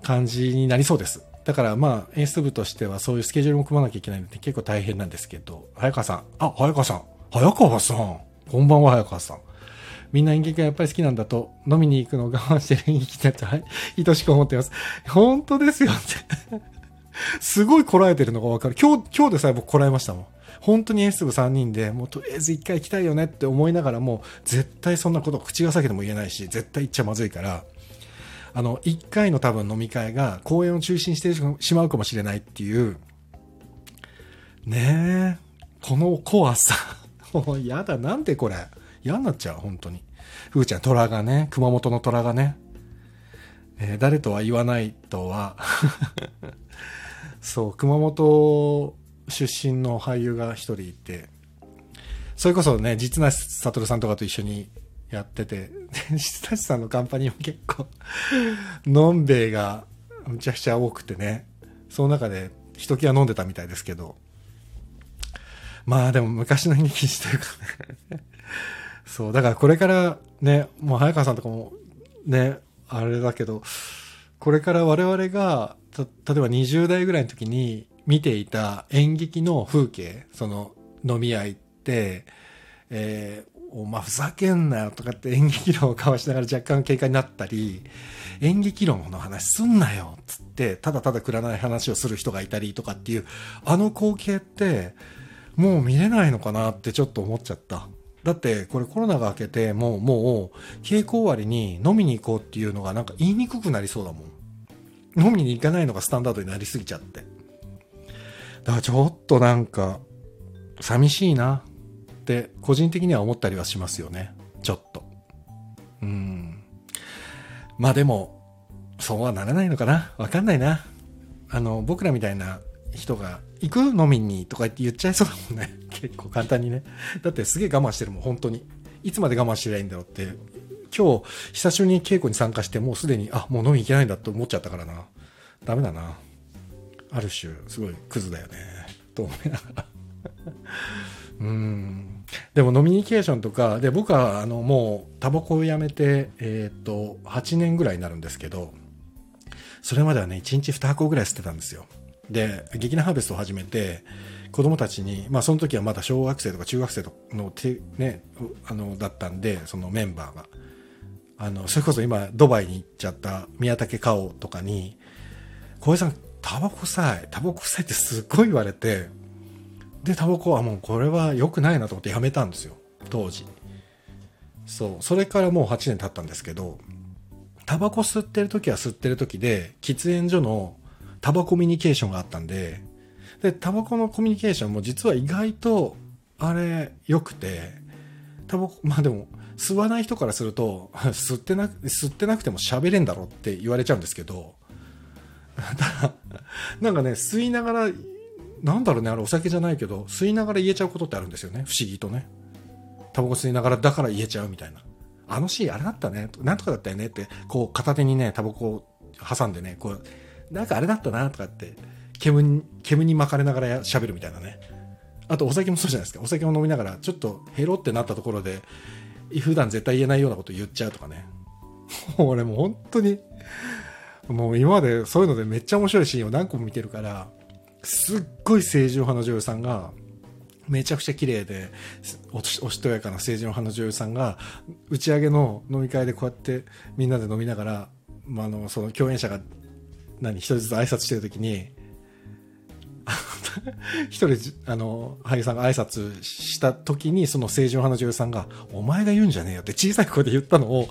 感じになりそうです。だからまあ演出部としてはそういうスケジュールも組まなきゃいけないので結構大変なんですけど、早川さん、あ、早川さん、早川さん、こんばんは早川さん。みんな演劇がやっぱり好きなんだと、飲みに行くのを我慢してる演劇だと、はい、愛しく思ってます。本当ですよってすごいこらえてるのがわかる。今日、今日でさえ僕こらえましたもん。本当に演出部3人で、もうとりあえず1回行きたいよねって思いながらも、絶対そんなこと口が裂けても言えないし、絶対行っちゃまずいから、あの、1回の多分飲み会が公演を中心してしまうかもしれないっていう、ねえ、この怖さ。もうやだ、なんでこれ。嫌になっちゃう、本当に。ふーちゃん、虎がね、熊本の虎がね、えー、誰とは言わないとは。そう、熊本出身の俳優が一人いて、それこそね、実な悟さんとかと一緒にやってて、実なさんのカンパニーも結構のんべえがむちゃくちゃ多くてね、その中でひときわ飲んでたみたいですけど、まあでも昔の演劇師というかね。そう、だからこれからね、もう早川さんとかもね、あれだけど、これから我々が、た例えば20代ぐらいの時に見ていた演劇の風景、その飲み屋行って、えお前ふざけんなよとかって演劇論を交わしながら若干警戒になったり、演劇論の話すんなよっつって、ただただくらない話をする人がいたりとかっていう、あの光景って、もう見れないのかなってちょっと思っちゃった。だってこれコロナが明けてもうもう稽古終わりに飲みに行こうっていうのがなんか言いにくくなりそうだもん。飲みに行かないのがスタンダードになりすぎちゃって。だからちょっとなんか寂しいな。って個人的には思ったりはしますよねちょっとうんまあでもそうはならないのかなわかんないなあの僕らみたいな人が行く飲みにとか言っちゃいそうだもんね。結構簡単にね。だってすげえ我慢してるもん、本当に。いつまで我慢してりゃいいんだろうって。今日、久しぶりに稽古に参加して、もうすでに、あ、もう飲み行けないんだって思っちゃったからな。ダメだな。ある種、すごいクズだよね。と思いながら。うん。でも、ノミニケーションとか、で、僕は、あの、もう、タバコをやめて、えっ、と、8年ぐらいになるんですけど、それまではね、1日2箱ぐらい吸ってたんですよ。で、劇団ハーベストを始めて、子供たちに、まあその時はまだ小学生とか中学生のね、あの、だったんで、そのメンバーが。あの、それこそ今、ドバイに行っちゃった宮武かおとかに、小江さん、タバコ臭い、タバコ臭いってすっごい言われて、で、タバコはもうこれは良くないなと思ってやめたんですよ、当時。そう、それからもう8年経ったんですけど、タバコ吸ってる時は吸ってる時で、喫煙所のタバコミュニケーションがあったんで、で、タバコのコミュニケーションも実は意外と、あれ、良くて、タバコ、まあでも、吸わない人からすると、吸ってな、吸ってなくても喋れんだろって言われちゃうんですけど、なんかね、吸いながら、なんだろうね、あれお酒じゃないけど、吸いながら言えちゃうことってあるんですよね、不思議とね。タバコ吸いながらだから言えちゃうみたいな。あのシーンあれだったね、なんとかだったよねって、こう片手にね、タバコを挟んでね、こう、なんかあれだったなとかって、煙に、煙に巻かれながら喋るみたいなね。あとお酒もそうじゃないですか。お酒を飲みながら、ちょっとヘロってなったところで、普段絶対言えないようなこと言っちゃうとかね。俺もう本当に、もう今までそういうのでめっちゃ面白いシーンを何個も見てるから、すっごい清純派の女優さんが、めちゃくちゃ綺麗で、おしとやかな清純派の女優さんが、打ち上げの飲み会でこうやってみんなで飲みながら、まあ、あの、その共演者が何、一人ずつ挨拶してるときに、一人、あの、俳優さんが挨拶した時に、その清純派の女優さんが、お前が言うんじゃねえよって小さい声で言ったのを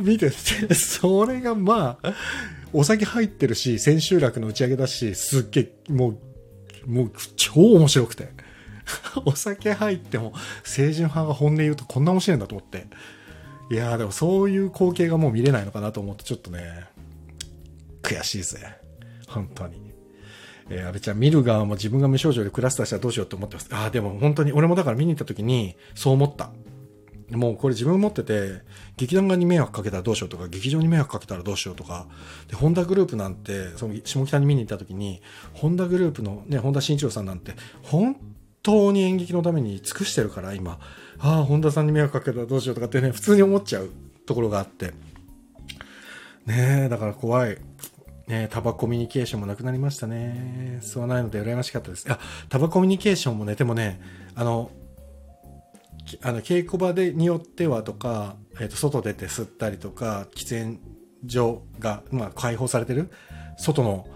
見てて、それがまあ、お酒入ってるし、千秋楽の打ち上げだし、すっげえ、もう、もう超面白くて。お酒入っても、清純派が本音言うとこんな面白いんだと思って。いやーでもそういう光景がもう見れないのかなと思って、ちょっとね、悔しいぜ。本当に。えー、安倍ちゃん、見る側も自分が無症状でクラスターしたらどうしようって思ってます。ああ、でも本当に、俺もだから見に行った時に、そう思った。もうこれ自分持ってて、劇団側に迷惑かけたらどうしようとか、劇場に迷惑かけたらどうしようとか、で、ホンダグループなんて、その下北に見に行った時に、ホンダグループのね、本田慎一郎さんなんて、本当に演劇のために尽くしてるから、今、ああ、本田さんに迷惑かけたらどうしようとかってね、普通に思っちゃうところがあって。ねえ、だから怖い。ね、タバコミュニケーションもなくなりましたね。吸わないので羨ましかったです。あ、タバコミュニケーションもね、でもね、あの、あの稽古場でによってはとか、えー、と外出て吸ったりとか喫煙所が、まあ、開放されてる外の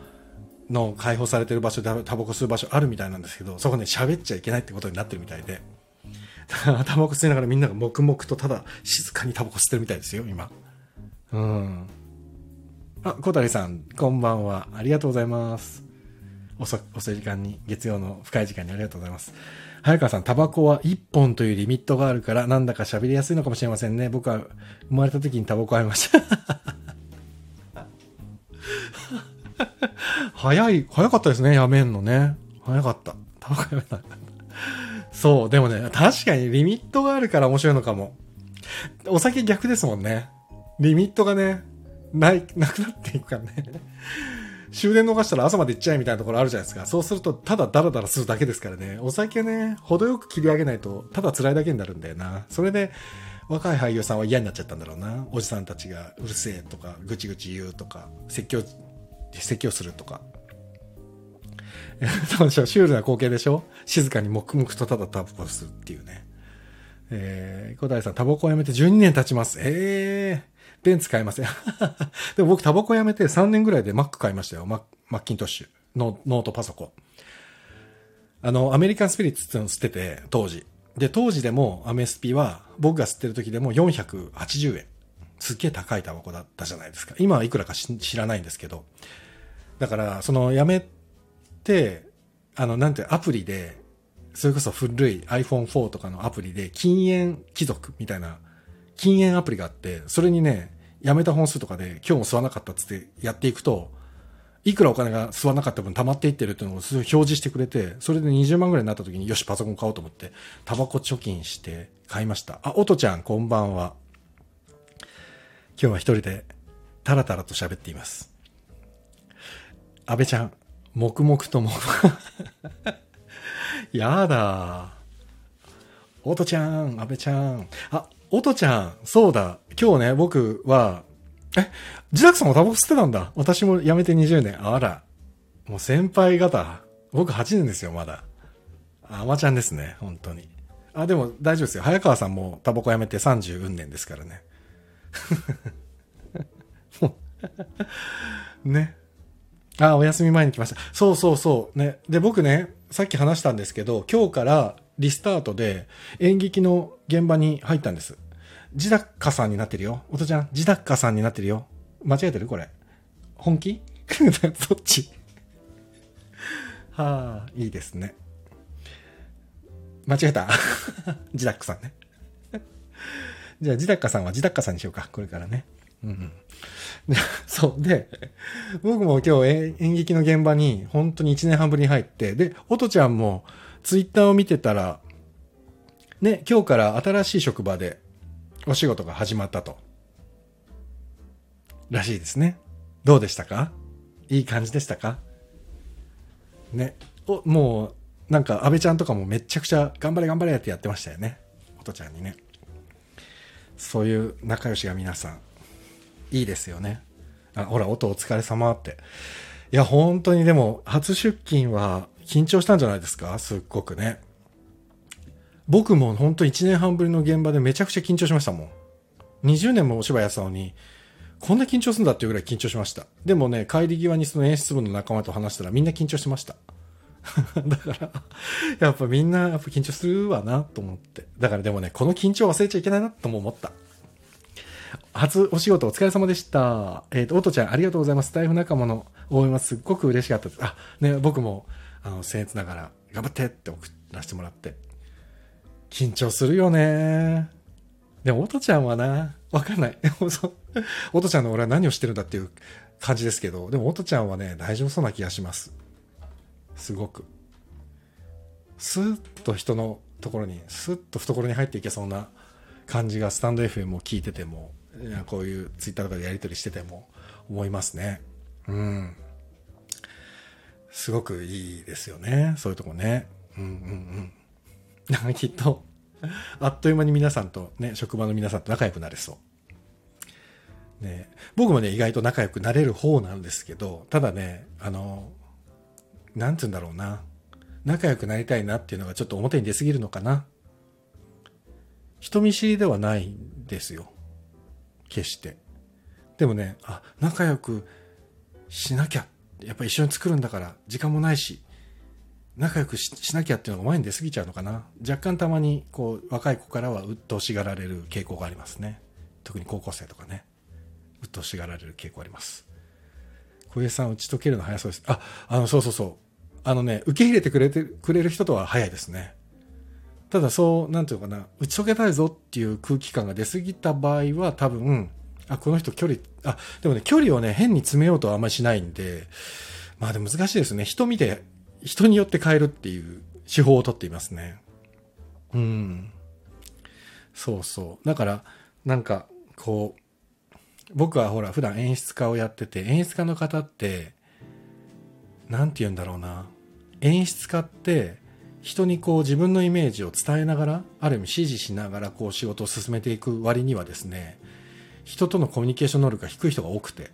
の開放されてる場所でタバコ吸う場所あるみたいなんですけどそこね喋っちゃいけないってことになってるみたいで。タバコ吸いながらみんなが黙々とただ静かにタバコ吸ってるみたいですよ今。うん。あ小谷さんこんばんは。ありがとうございます。遅遅い時間に月曜の深い時間にありがとうございます。早川さん、タバコは1本というリミットがあるから、なんだか喋りやすいのかもしれませんね。僕は生まれた時にタバコやめました。早い、早かったですね、やめんのね。早かった。タバコやめた。そう、でもね、確かにリミットがあるから面白いのかも。お酒逆ですもんね。リミットがね、ない、なくなっていくからね。終電逃したら朝まで行っちゃえみたいなところあるじゃないですか。そうすると、ただダラダラするだけですからね。お酒ね、程よく切り上げないと、ただ辛いだけになるんだよな。それで、若い俳優さんは嫌になっちゃったんだろうな。おじさんたちがうるせえとか、ぐちぐち言うとか、説教、説教するとか。そうでしょシュールな光景でしょ？静かに黙々とただタバコするっていうね。えー、小平さん、タバコをやめて12年経ちます。ええーベンツ買いません。でも僕タバコやめて3年ぐらいで Mac 買いましたよ。マッキントッシュノ。ノートパソコン。あの、アメリカンスピリッツってのを吸ってて、当時。で、当時でもアメスピは僕が吸ってる時でも480円。すっげえ高いタバコだったじゃないですか。今はいくらか知らないんですけど。だから、そのやめて、あの、なんてアプリで、それこそ古い iPhone4 とかのアプリで禁煙貴族みたいな禁煙アプリがあって、それにね、辞めた本数とかで今日も吸わなかったっつってやっていくと、いくらお金が吸わなかった分溜まっていってるっていうのを表示してくれて、それで20万ぐらいになった時によしパソコン買おうと思って、タバコ貯金して買いました。あ、おとちゃんこんばんは。今日は一人でタラタラと喋っています。安倍ちゃん、黙々とも。やだ。おとちゃん、安倍ちゃん。あ、おとちゃん、そうだ。今日ね、僕は、え、自宅さんもタバコ吸ってたんだ。私も辞めて20年。あら。もう先輩方。僕8年ですよ、まだ。あまちゃんですね、本当に。あ、でも大丈夫ですよ。早川さんもタバコ辞めて30運年ですからね。ね。あ、お休み前に来ました。そうそうそう。ね。で、僕ね、さっき話したんですけど、今日からリスタートで演劇の現場に入ったんです。ジダッカさんになってるよ。おとちゃん、ジダッカさんになってるよ。間違えてる？これ。本気？そっちはあ、いいですね。間違えた？ジダックさんね。じゃあ、ジダッカさんはジダッカさんにしようか。これからね。うん、うん。そう。で、僕も今日演劇の現場に本当に1年半ぶりに入って、で、おとちゃんもツイッターを見てたら、ね、今日から新しい職場でお仕事が始まったと。らしいですね。どうでしたか？いい感じでしたか？ね。お、もう、なんか安倍ちゃんとかもめちゃくちゃ頑張れ頑張れってやってましたよね。おとちゃんにね。そういう仲良しが皆さん、いいですよね。あ、ほら、音お疲れ様って。いや、本当にでも、初出勤は緊張したんじゃないですか？すっごくね。僕も本当1年半ぶりの現場でめちゃくちゃ緊張しましたもん。20年もお芝居やったのに、こんな緊張するんだっていうぐらい緊張しました。でもね、帰り際にその演出部の仲間と話したらみんな緊張してました。だから、やっぱみんなやっぱ緊張するわなと思って。だからでもね、この緊張忘れちゃいけないなとも思った。初お仕事お疲れ様でした。えっ、ー、と、おとちゃんありがとうございます。台風仲間の応援はすっごく嬉しかったです。あ、ね、僕も、あの、僭越ながら頑張ってって送らせてもらって。緊張するよね。でも、おとちゃんはな、わかんない。おとちゃんの俺は何をしてるんだっていう感じですけど、でも、おとちゃんはね、大丈夫そうな気がします。すごく。スーッと人のところに、スッと懐に入っていけそうな感じが、スタンド FM を聞いてても、こういうツイッターとかでやり取りしてても思いますね。うん。すごくいいですよね。そういうとこね。うんうんうん。きっと、あっという間に皆さんとね、職場の皆さんと仲良くなれそう。ね、僕もね、意外と仲良くなれる方なんですけど、ただね、あの、なんつうんだろうな。仲良くなりたいなっていうのがちょっと表に出すぎるのかな。人見知りではないんですよ。決して。でもね、あ、仲良くしなきゃ。やっぱ一緒に作るんだから、時間もないし、仲良くしなきゃっていうのが前に出過ぎちゃうのかな。若干たまに、こう、若い子からは鬱陶しがられる傾向がありますね。特に高校生とかね。鬱陶しがられる傾向あります。小江さん、打ち解けるの早そうです。あ、あの、そうそうそう。あのね、受け入れてくれて、くれる人とは早いですね。ただそう、なんていうのかな、打ち解けたいぞっていう空気感が出過ぎた場合は多分、あ、この人距離、あ、でもね、距離をね、変に詰めようとはあんまりしないんで、まあでも難しいですね。人見て、人によって変えるっていう手法をとっていますね。うん。そうそう。だから、なんか、こう、僕はほら、普段演出家をやってて、演出家の方って、なんて言うんだろうな。演出家って、人にこう自分のイメージを伝えながら、ある意味指示しながらこう仕事を進めていく割にはですね、人とのコミュニケーション能力が低い人が多くて。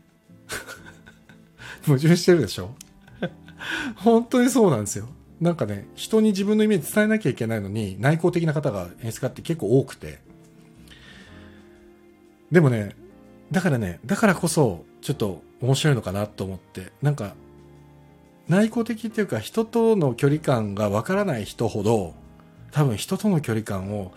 矛盾してるでしょ？本当にそうなんですよ。なんかね、人に自分のイメージ伝えなきゃいけないのに、内向的な方が演出家って結構多くて。でもね、だからね、だからこそ、ちょっと面白いのかなと思って、なんか、内向的っていうか、人との距離感がわからない人ほど、多分人との距離感を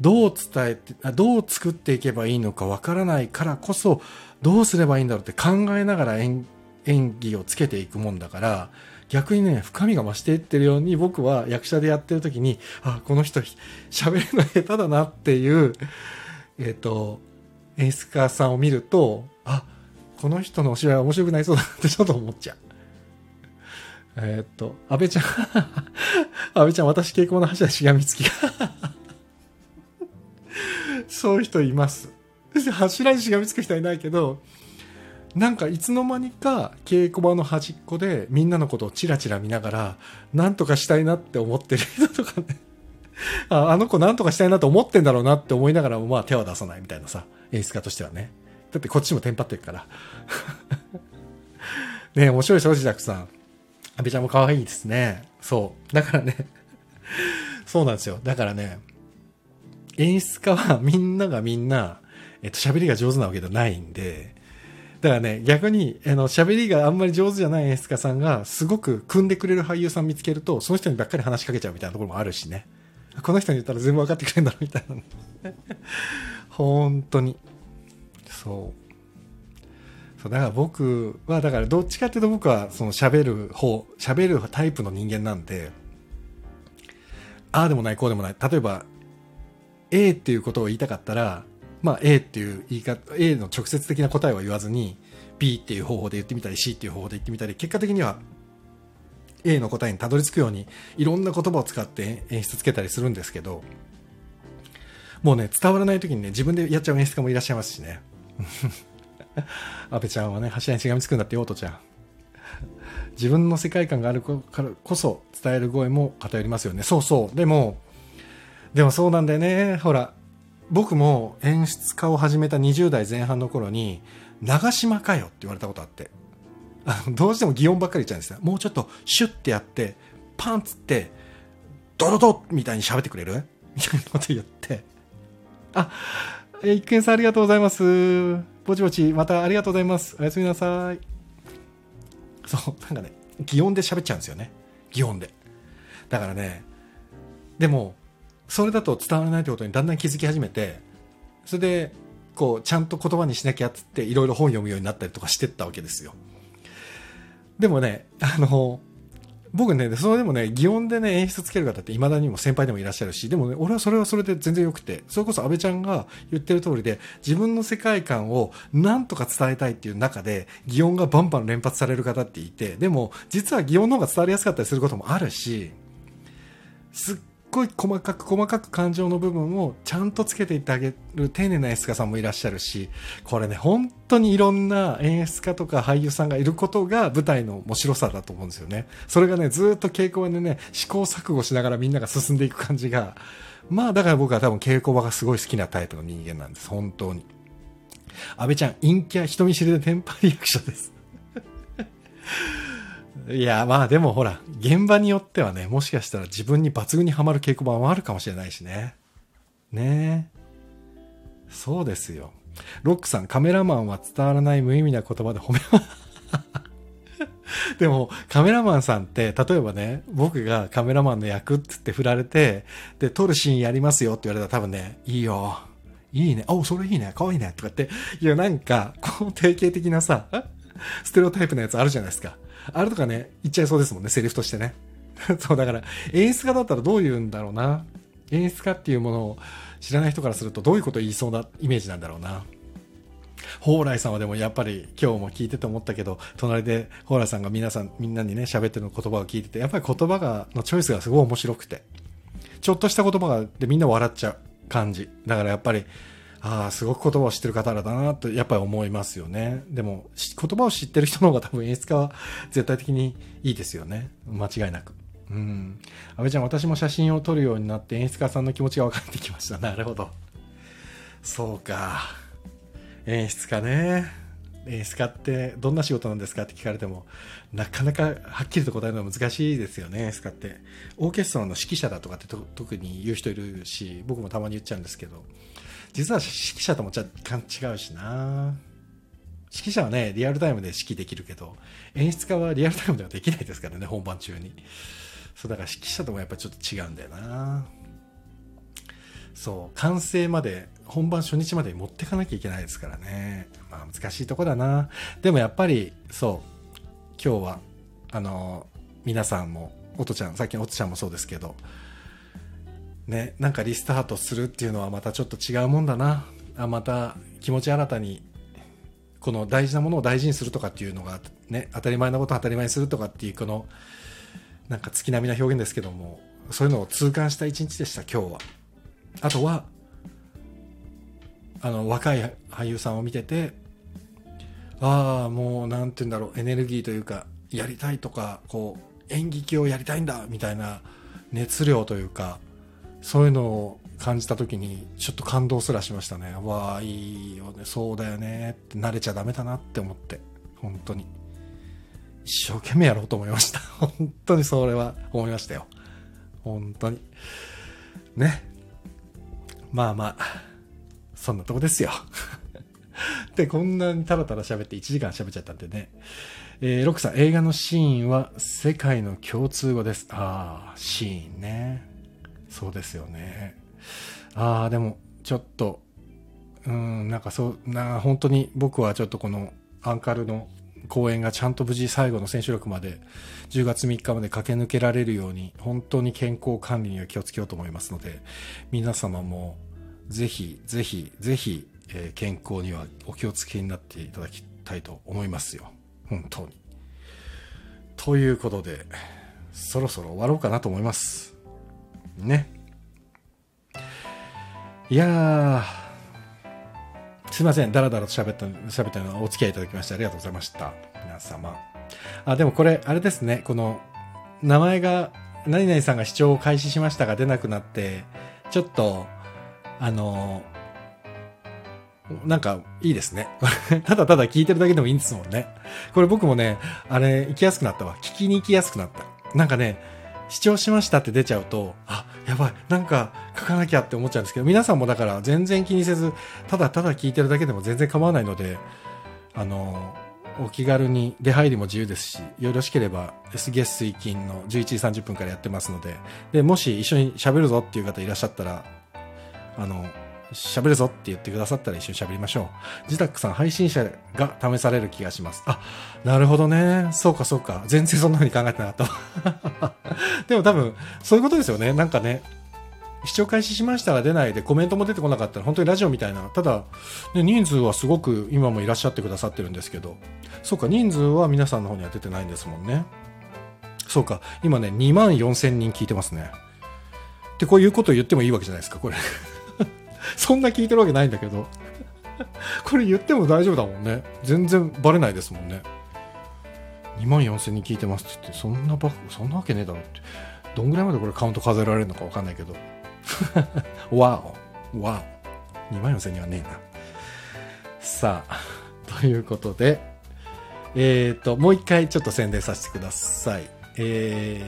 どう伝えて、どう作っていけばいいのかわからないからこそ、どうすればいいんだろうって考えながら演技をつけていくもんだから、逆にね、深みが増していってるように僕は役者でやってる時に、あ、この人喋るの下手だなっていう、えっ、ー、と、演出家さんを見ると、あ、この人のお芝居は面白くなりそうだなって ちょっと思っちゃう。えー、っと、安倍ちゃん 安倍ちゃん、私稽古の柱しがみつきがそういう人います。柱にしがみつく人はいないけど、なんかいつの間にか稽古場の端っこでみんなのことをチラチラ見ながら、なんとかしたいなって思ってる人とかね あ、あの子なんとかしたいなと思ってんだろうなって思いながらもまあ手は出さないみたいなさ。演出家としてはね。だってこっちもテンパってるから。ね面白いでしょ、自宅さん。阿部ちゃんも可愛いですね。そう。だからねそうなんですよ。だからね、演出家はみんながみんな、えっと、喋りが上手なわけじゃないんで、だからね、逆に、あの、喋りがあんまり上手じゃない演出家さんが、すごく組んでくれる俳優さん見つけると、その人にばっかり話しかけちゃうみたいなところもあるしね。この人に言ったら全部分かってくれるんだろうみたいな。本当に。そう。そうだから僕は、だからどっちかっていうと僕はその喋る方、喋るタイプの人間なんで、ああでもない、こうでもない。例えば、A っていうことを言いたかったら、まあ A っていう言い方、A の直接的な答えは言わずに、B っていう方法で言ってみたり、C っていう方法で言ってみたり、結果的には A の答えにたどり着くように、いろんな言葉を使って演出つけたりするんですけど、もうね、伝わらない時にね、自分でやっちゃう演出家もいらっしゃいますしね。安倍ちゃんはね、柱にしがみつくんだって、ヨートちゃん。自分の世界観があるからこそ伝える声も偏りますよね。そうそう。でも、でもそうなんだよね。ほら、僕も演出家を始めた20代前半の頃に、長島かよって言われたことあって。あのどうしても擬音ばっかり言っちゃうんですよ。もうちょっとシュッてやって、パンツって、ドロドみたいに喋ってくれる？みたいなこと言って。あ、え一見さんありがとうございます。ぼちぼち、またありがとうございます。おやすみなさい。そう、なんかね、擬音で喋っちゃうんですよね。擬音で。だからね、でも、それだと伝わらないってことにだんだん気づき始めて、それで、こう、ちゃんと言葉にしなきゃっつって、いろいろ本読むようになったりとかしてったわけですよ。でもね、あの、僕ね、それでもね、擬音でね、演出つける方って未だにも先輩でもいらっしゃるし、でもね、俺はそれはそれで全然良くて、それこそ安倍ちゃんが言ってる通りで、自分の世界観をなんとか伝えたいっていう中で、擬音がバンバン連発される方っていて、でも、実は擬音の方が伝わりやすかったりすることもあるし、すっごい細かく細かく感情の部分をちゃんとつけていってあげる丁寧な演出家さんもいらっしゃるし、これね、本当にいろんな演出家とか俳優さんがいることが舞台の面白さだと思うんですよね。それがね、ずっと稽古場でね、試行錯誤しながらみんなが進んでいく感じが、まあだから僕は多分稽古場がすごい好きなタイプの人間なんです、本当に。安倍ちゃん、陰キャ人見知りでテンパリアクションです。いや、まあでもほら、現場によってはね、もしかしたら自分に抜群にはまる傾向もあるかもしれないしね。ねえ。そうですよ。ロックさん、カメラマンは伝わらない無意味な言葉で褒めます、でも、カメラマンさんって、例えばね、僕がカメラマンの役ってって振られて、で、撮るシーンやりますよって言われたら多分ね、いいよ。いいね。おそれいいね。かわいいね。とかって、いや、なんか、この定型的なさ、ステレオタイプのやつあるじゃないですか。あれとかね、言っちゃいそうですもんね、セリフとしてね。そう、だから、演出家だったらどう言うんだろうな。演出家っていうものを知らない人からするとどういうこと言いそうなイメージなんだろうな。蓬莱さんはでもやっぱり今日も聞いてて思ったけど、隣で蓬莱さんが皆さん、みんなにね、喋ってる言葉を聞いてて、やっぱり言葉が、のチョイスがすごい面白くて、ちょっとした言葉が、でみんな笑っちゃう感じ。だからやっぱり、ああ、すごく言葉を知ってる方だなと、やっぱり思いますよね。でも、言葉を知ってる人の方が多分演出家は絶対的にいいですよね。間違いなく。うん。安倍ちゃん、私も写真を撮るようになって演出家さんの気持ちが分かってきました。なるほど。そうか。演出家ね。演出家ってどんな仕事なんですかって聞かれても、なかなかはっきりと答えるのは難しいですよね、演出家って。オーケストラの指揮者だとかって特に言う人いるし、僕もたまに言っちゃうんですけど、実は指揮者とも若干違うしな指揮者はね、リアルタイムで指揮できるけど、演出家はリアルタイムではできないですからね、本番中に。そう、だから指揮者ともやっぱちょっと違うんだよなそう、完成まで、本番初日までに持ってかなきゃいけないですからね。まあ難しいとこだな。でもやっぱり、そう、今日は、あの、皆さんも、おとちゃん、さっきのおとちゃんもそうですけど、ね、なんかリスタートするっていうのはまたちょっと違うもんだな。あ、また気持ち新たに、この大事なものを大事にするとかっていうのが、ね、当たり前なことを当たり前にするとかっていう、この、なんか月並みな表現ですけども、そういうのを痛感した一日でした、今日は。あとは、あの、若い俳優さんを見てて、ああ、もう、なんて言うんだろう、エネルギーというか、やりたいとか、こう、演劇をやりたいんだ、みたいな熱量というか、そういうのを感じた時に、ちょっと感動すらしましたね。わあ、いいよね、そうだよね、って慣れちゃダメだなって思って、本当に。一生懸命やろうと思いました。本当にそれは思いましたよ。本当に。ね。まあまあ、そんなとこですよ。で、こんなにタラタラ喋って1時間喋っちゃったんでね。えー、ロックさん、映画のシーンは世界の共通語です。ああ、シーンね。そうですよね。ああ、でも、ちょっと、うん、なんかそう、な、本当に僕はちょっとこのアンカルの公演がちゃんと無事最後の選手力まで10月3日まで駆け抜けられるように本当に健康管理には気をつけようと思いますので皆様もぜひぜひぜひ、えー健康にはお気をつけになっていただきたいと思いますよ。本当に。ということでそろそろ終わろうかなと思います。ねいやーすいません。だらだらと喋った、喋ったのお付き合いいただきましてありがとうございました。皆様。あ、でもこれ、あれですね。この、名前が、何々さんが視聴を開始しましたが出なくなって、ちょっと、あの、なんか、いいですね。ただただ聞いてるだけでもいいんですもんね。これ僕もね、あれ、行きやすくなったわ。聞きに行きやすくなった。なんかね、視聴しましたって出ちゃうと、あ、やばい、なんか書かなきゃって思っちゃうんですけど、皆さんもだから全然気にせず、ただただ聞いてるだけでも全然構わないので、あの、お気軽に出入りも自由ですし、よろしければ S 月水金の11時30分からやってますので、で、もし一緒に喋るぞっていう方いらっしゃったら、あの、喋るぞって言ってくださったら一緒に喋りましょう。ジタックさん、配信者が試される気がします。あ、なるほどね。そうかそうか。全然そんな風に考えてなかった。でも多分、そういうことですよね。なんかね、視聴開始しましたが出ないでコメントも出てこなかったら本当にラジオみたいな。ただ、ね、人数はすごく今もいらっしゃってくださってるんですけど、そうか、人数は皆さんの方には出てないんですもんね。そうか、今ね、2万4千人聞いてますね。ってこういうことを言ってもいいわけじゃないですか、これ。そんな聞いてるわけないんだけど。これ言っても大丈夫だもんね。全然バレないですもんね。2万4000人聞いてますって言って、そんなば、そんなわけねえだろって。どんぐらいまでこれカウント数えられるのかわかんないけど。わお。わお。2万4000人はねえな。さあ、ということで、えっ、と、もう一回ちょっと宣伝させてください。え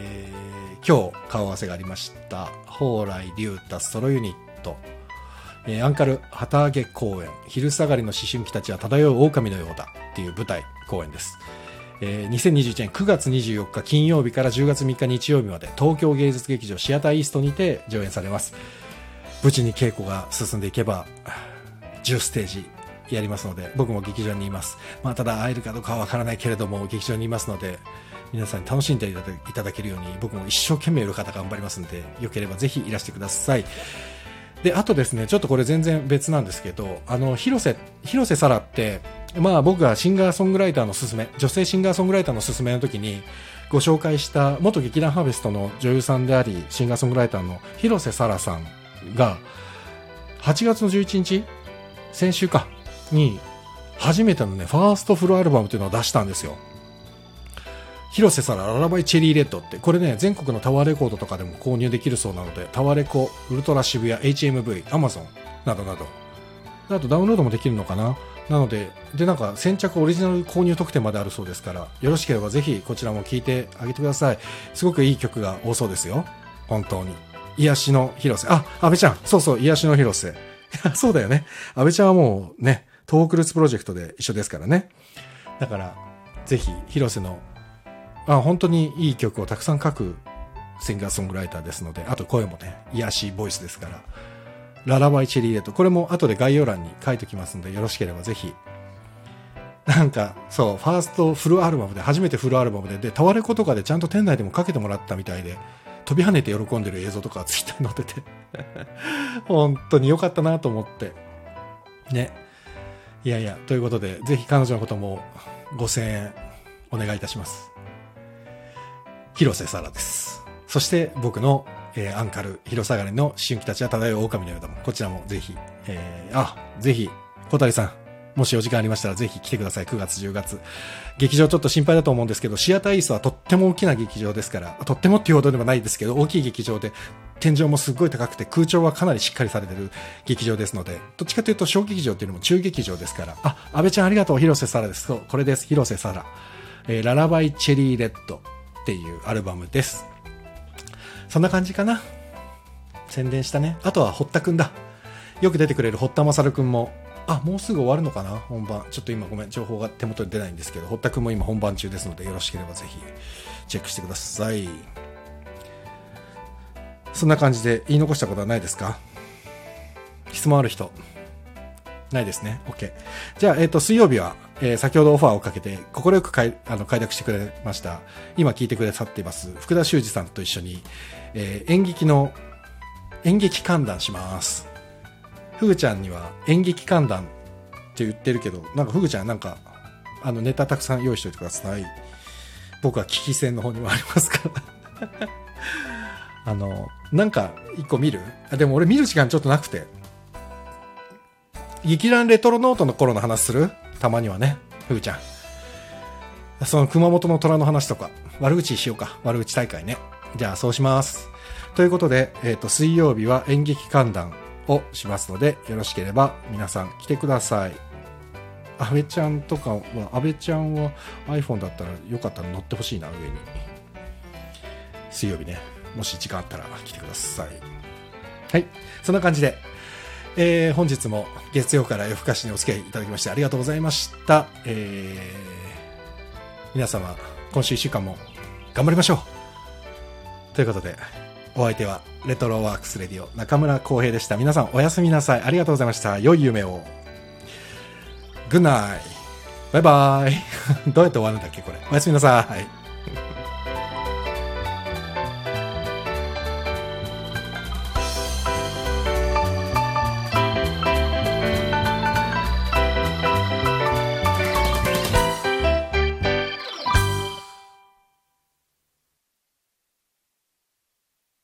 ー、今日顔合わせがありました、蓬莱竜太ストロユニット、えーアンカル旗揚げ公演、昼下がりの思春期たちは漂う狼のようだっていう舞台公演です。えー2021年9月24日金曜日から10月3日日曜日まで東京芸術劇場シアターイーストにて上演されます。無事に稽古が進んでいけば、10ステージやりますので、僕も劇場にいます。まあ、ただ会えるかどうかはわからないけれども、劇場にいますので、皆さんに楽しんでいただけるように、僕も一生懸命裏方頑張りますので、よければぜひいらしてください。で、あとですね、ちょっとこれ全然別なんですけど、あの、広瀬、広瀬沙羅って、まあ僕がシンガーソングライターのすすめ、女性シンガーソングライターのすすめの時にご紹介した元劇団ハーベストの女優さんであり、シンガーソングライターの広瀬沙羅さんが、8月の11日先週か、に、初めてのね、ファーストフルアルバムっていうのを出したんですよ。広瀬沙羅ララバイチェリーレッドって、これね、全国のタワーレコードとかでも購入できるそうなので、タワレコ、ウルトラ渋谷、HMV、アマゾンなどなど。あとダウンロードもできるのかな？なので、で、なんか先着オリジナル購入特典まであるそうですから、よろしければぜひこちらも聴いてあげてください。すごくいい曲が多そうですよ。本当に。癒しの広瀬。あ、安倍ちゃん。そうそう、癒しの広瀬。そうだよね。安倍ちゃんはもうね、トークルーツプロジェクトで一緒ですからね。だから、ぜひ、広瀬の、あ、本当にいい曲をたくさん書くシンガーソングライターですので、あと声もね、癒しいボイスですから、ララバイチェリーレッド。これも後で概要欄に書いておきますので、よろしければぜひ。なんか、そう、ファーストフルアルバムで、初めてフルアルバムで、で、タワレコとかでちゃんと店内でもかけてもらったみたいで、飛び跳ねて喜んでる映像とか ツイッターに載ってて、本当に良かったなと思って。ね。いやいや、ということで、ぜひ彼女のことも5000円お願いいたします。広瀬沙羅です。そして僕の、えーアンカル、広下がりの思春期たちは漂う狼のようだもん。こちらもぜひ、えーあ、ぜひ、小谷さん、もしお時間ありましたらぜひ来てください。9月、10月。劇場ちょっと心配だと思うんですけど、シアターイースはとっても大きな劇場ですから、とってもっていうほどでもないですけど、大きい劇場で、天井もすっごい高くて、空調はかなりしっかりされてる劇場ですので、どっちかというと小劇場っていうのも中劇場ですから、あ、安倍ちゃんありがとう、広瀬沙羅です。そう、これです、広瀬沙羅。えーララバイチェリーレッドっていうアルバムです。そんな感じかな。宣伝したね。あとは堀田くんだ。よく出てくれる堀田勝くんも、あ、もうすぐ終わるのかな本番。ちょっと今ごめん、情報が手元に出ないんですけど、堀田くんも今本番中ですので、よろしければぜひチェックしてください。そんな感じで言い残したことはないですか？質問ある人ないですね。OK。じゃあ、えっ、と、水曜日は、えー先ほどオファーをかけて、快くかいあの快諾してくれました。今聞いてくださっています、福田修二さんと一緒に、えー演劇の、演劇観覧します。ふぐちゃんには演劇観覧って言ってるけど、なんかふぐちゃんなんか、あのネタたくさん用意しておいてください。僕は危機戦の方にもありますから。あの、なんか一個見る？あでも俺見る時間ちょっとなくて。劇団レトロノートの頃の話する？たまにはね、ふぐちゃん。その熊本の虎の話とか、悪口しようか。悪口大会ね。じゃあそうします。ということで、えっ、と、水曜日は演劇観覧をしますので、よろしければ皆さん来てください。安倍ちゃんとかは、安倍ちゃんは iPhone だったらよかったら乗ってほしいな、上に。水曜日ね。もし時間あったら来てください。はい。そんな感じで、えー本日も月曜から夜更かしにお付き合いいただきましてありがとうございました。えー皆様、今週1週間も頑張りましょう。ということで、お相手はレトロワークスレディオ中村浩平でした。皆さんおやすみなさい。ありがとうございました。良い夢を。グッナイ。バイバイ。どうやって終わるんだっけこれ。おやすみなさい。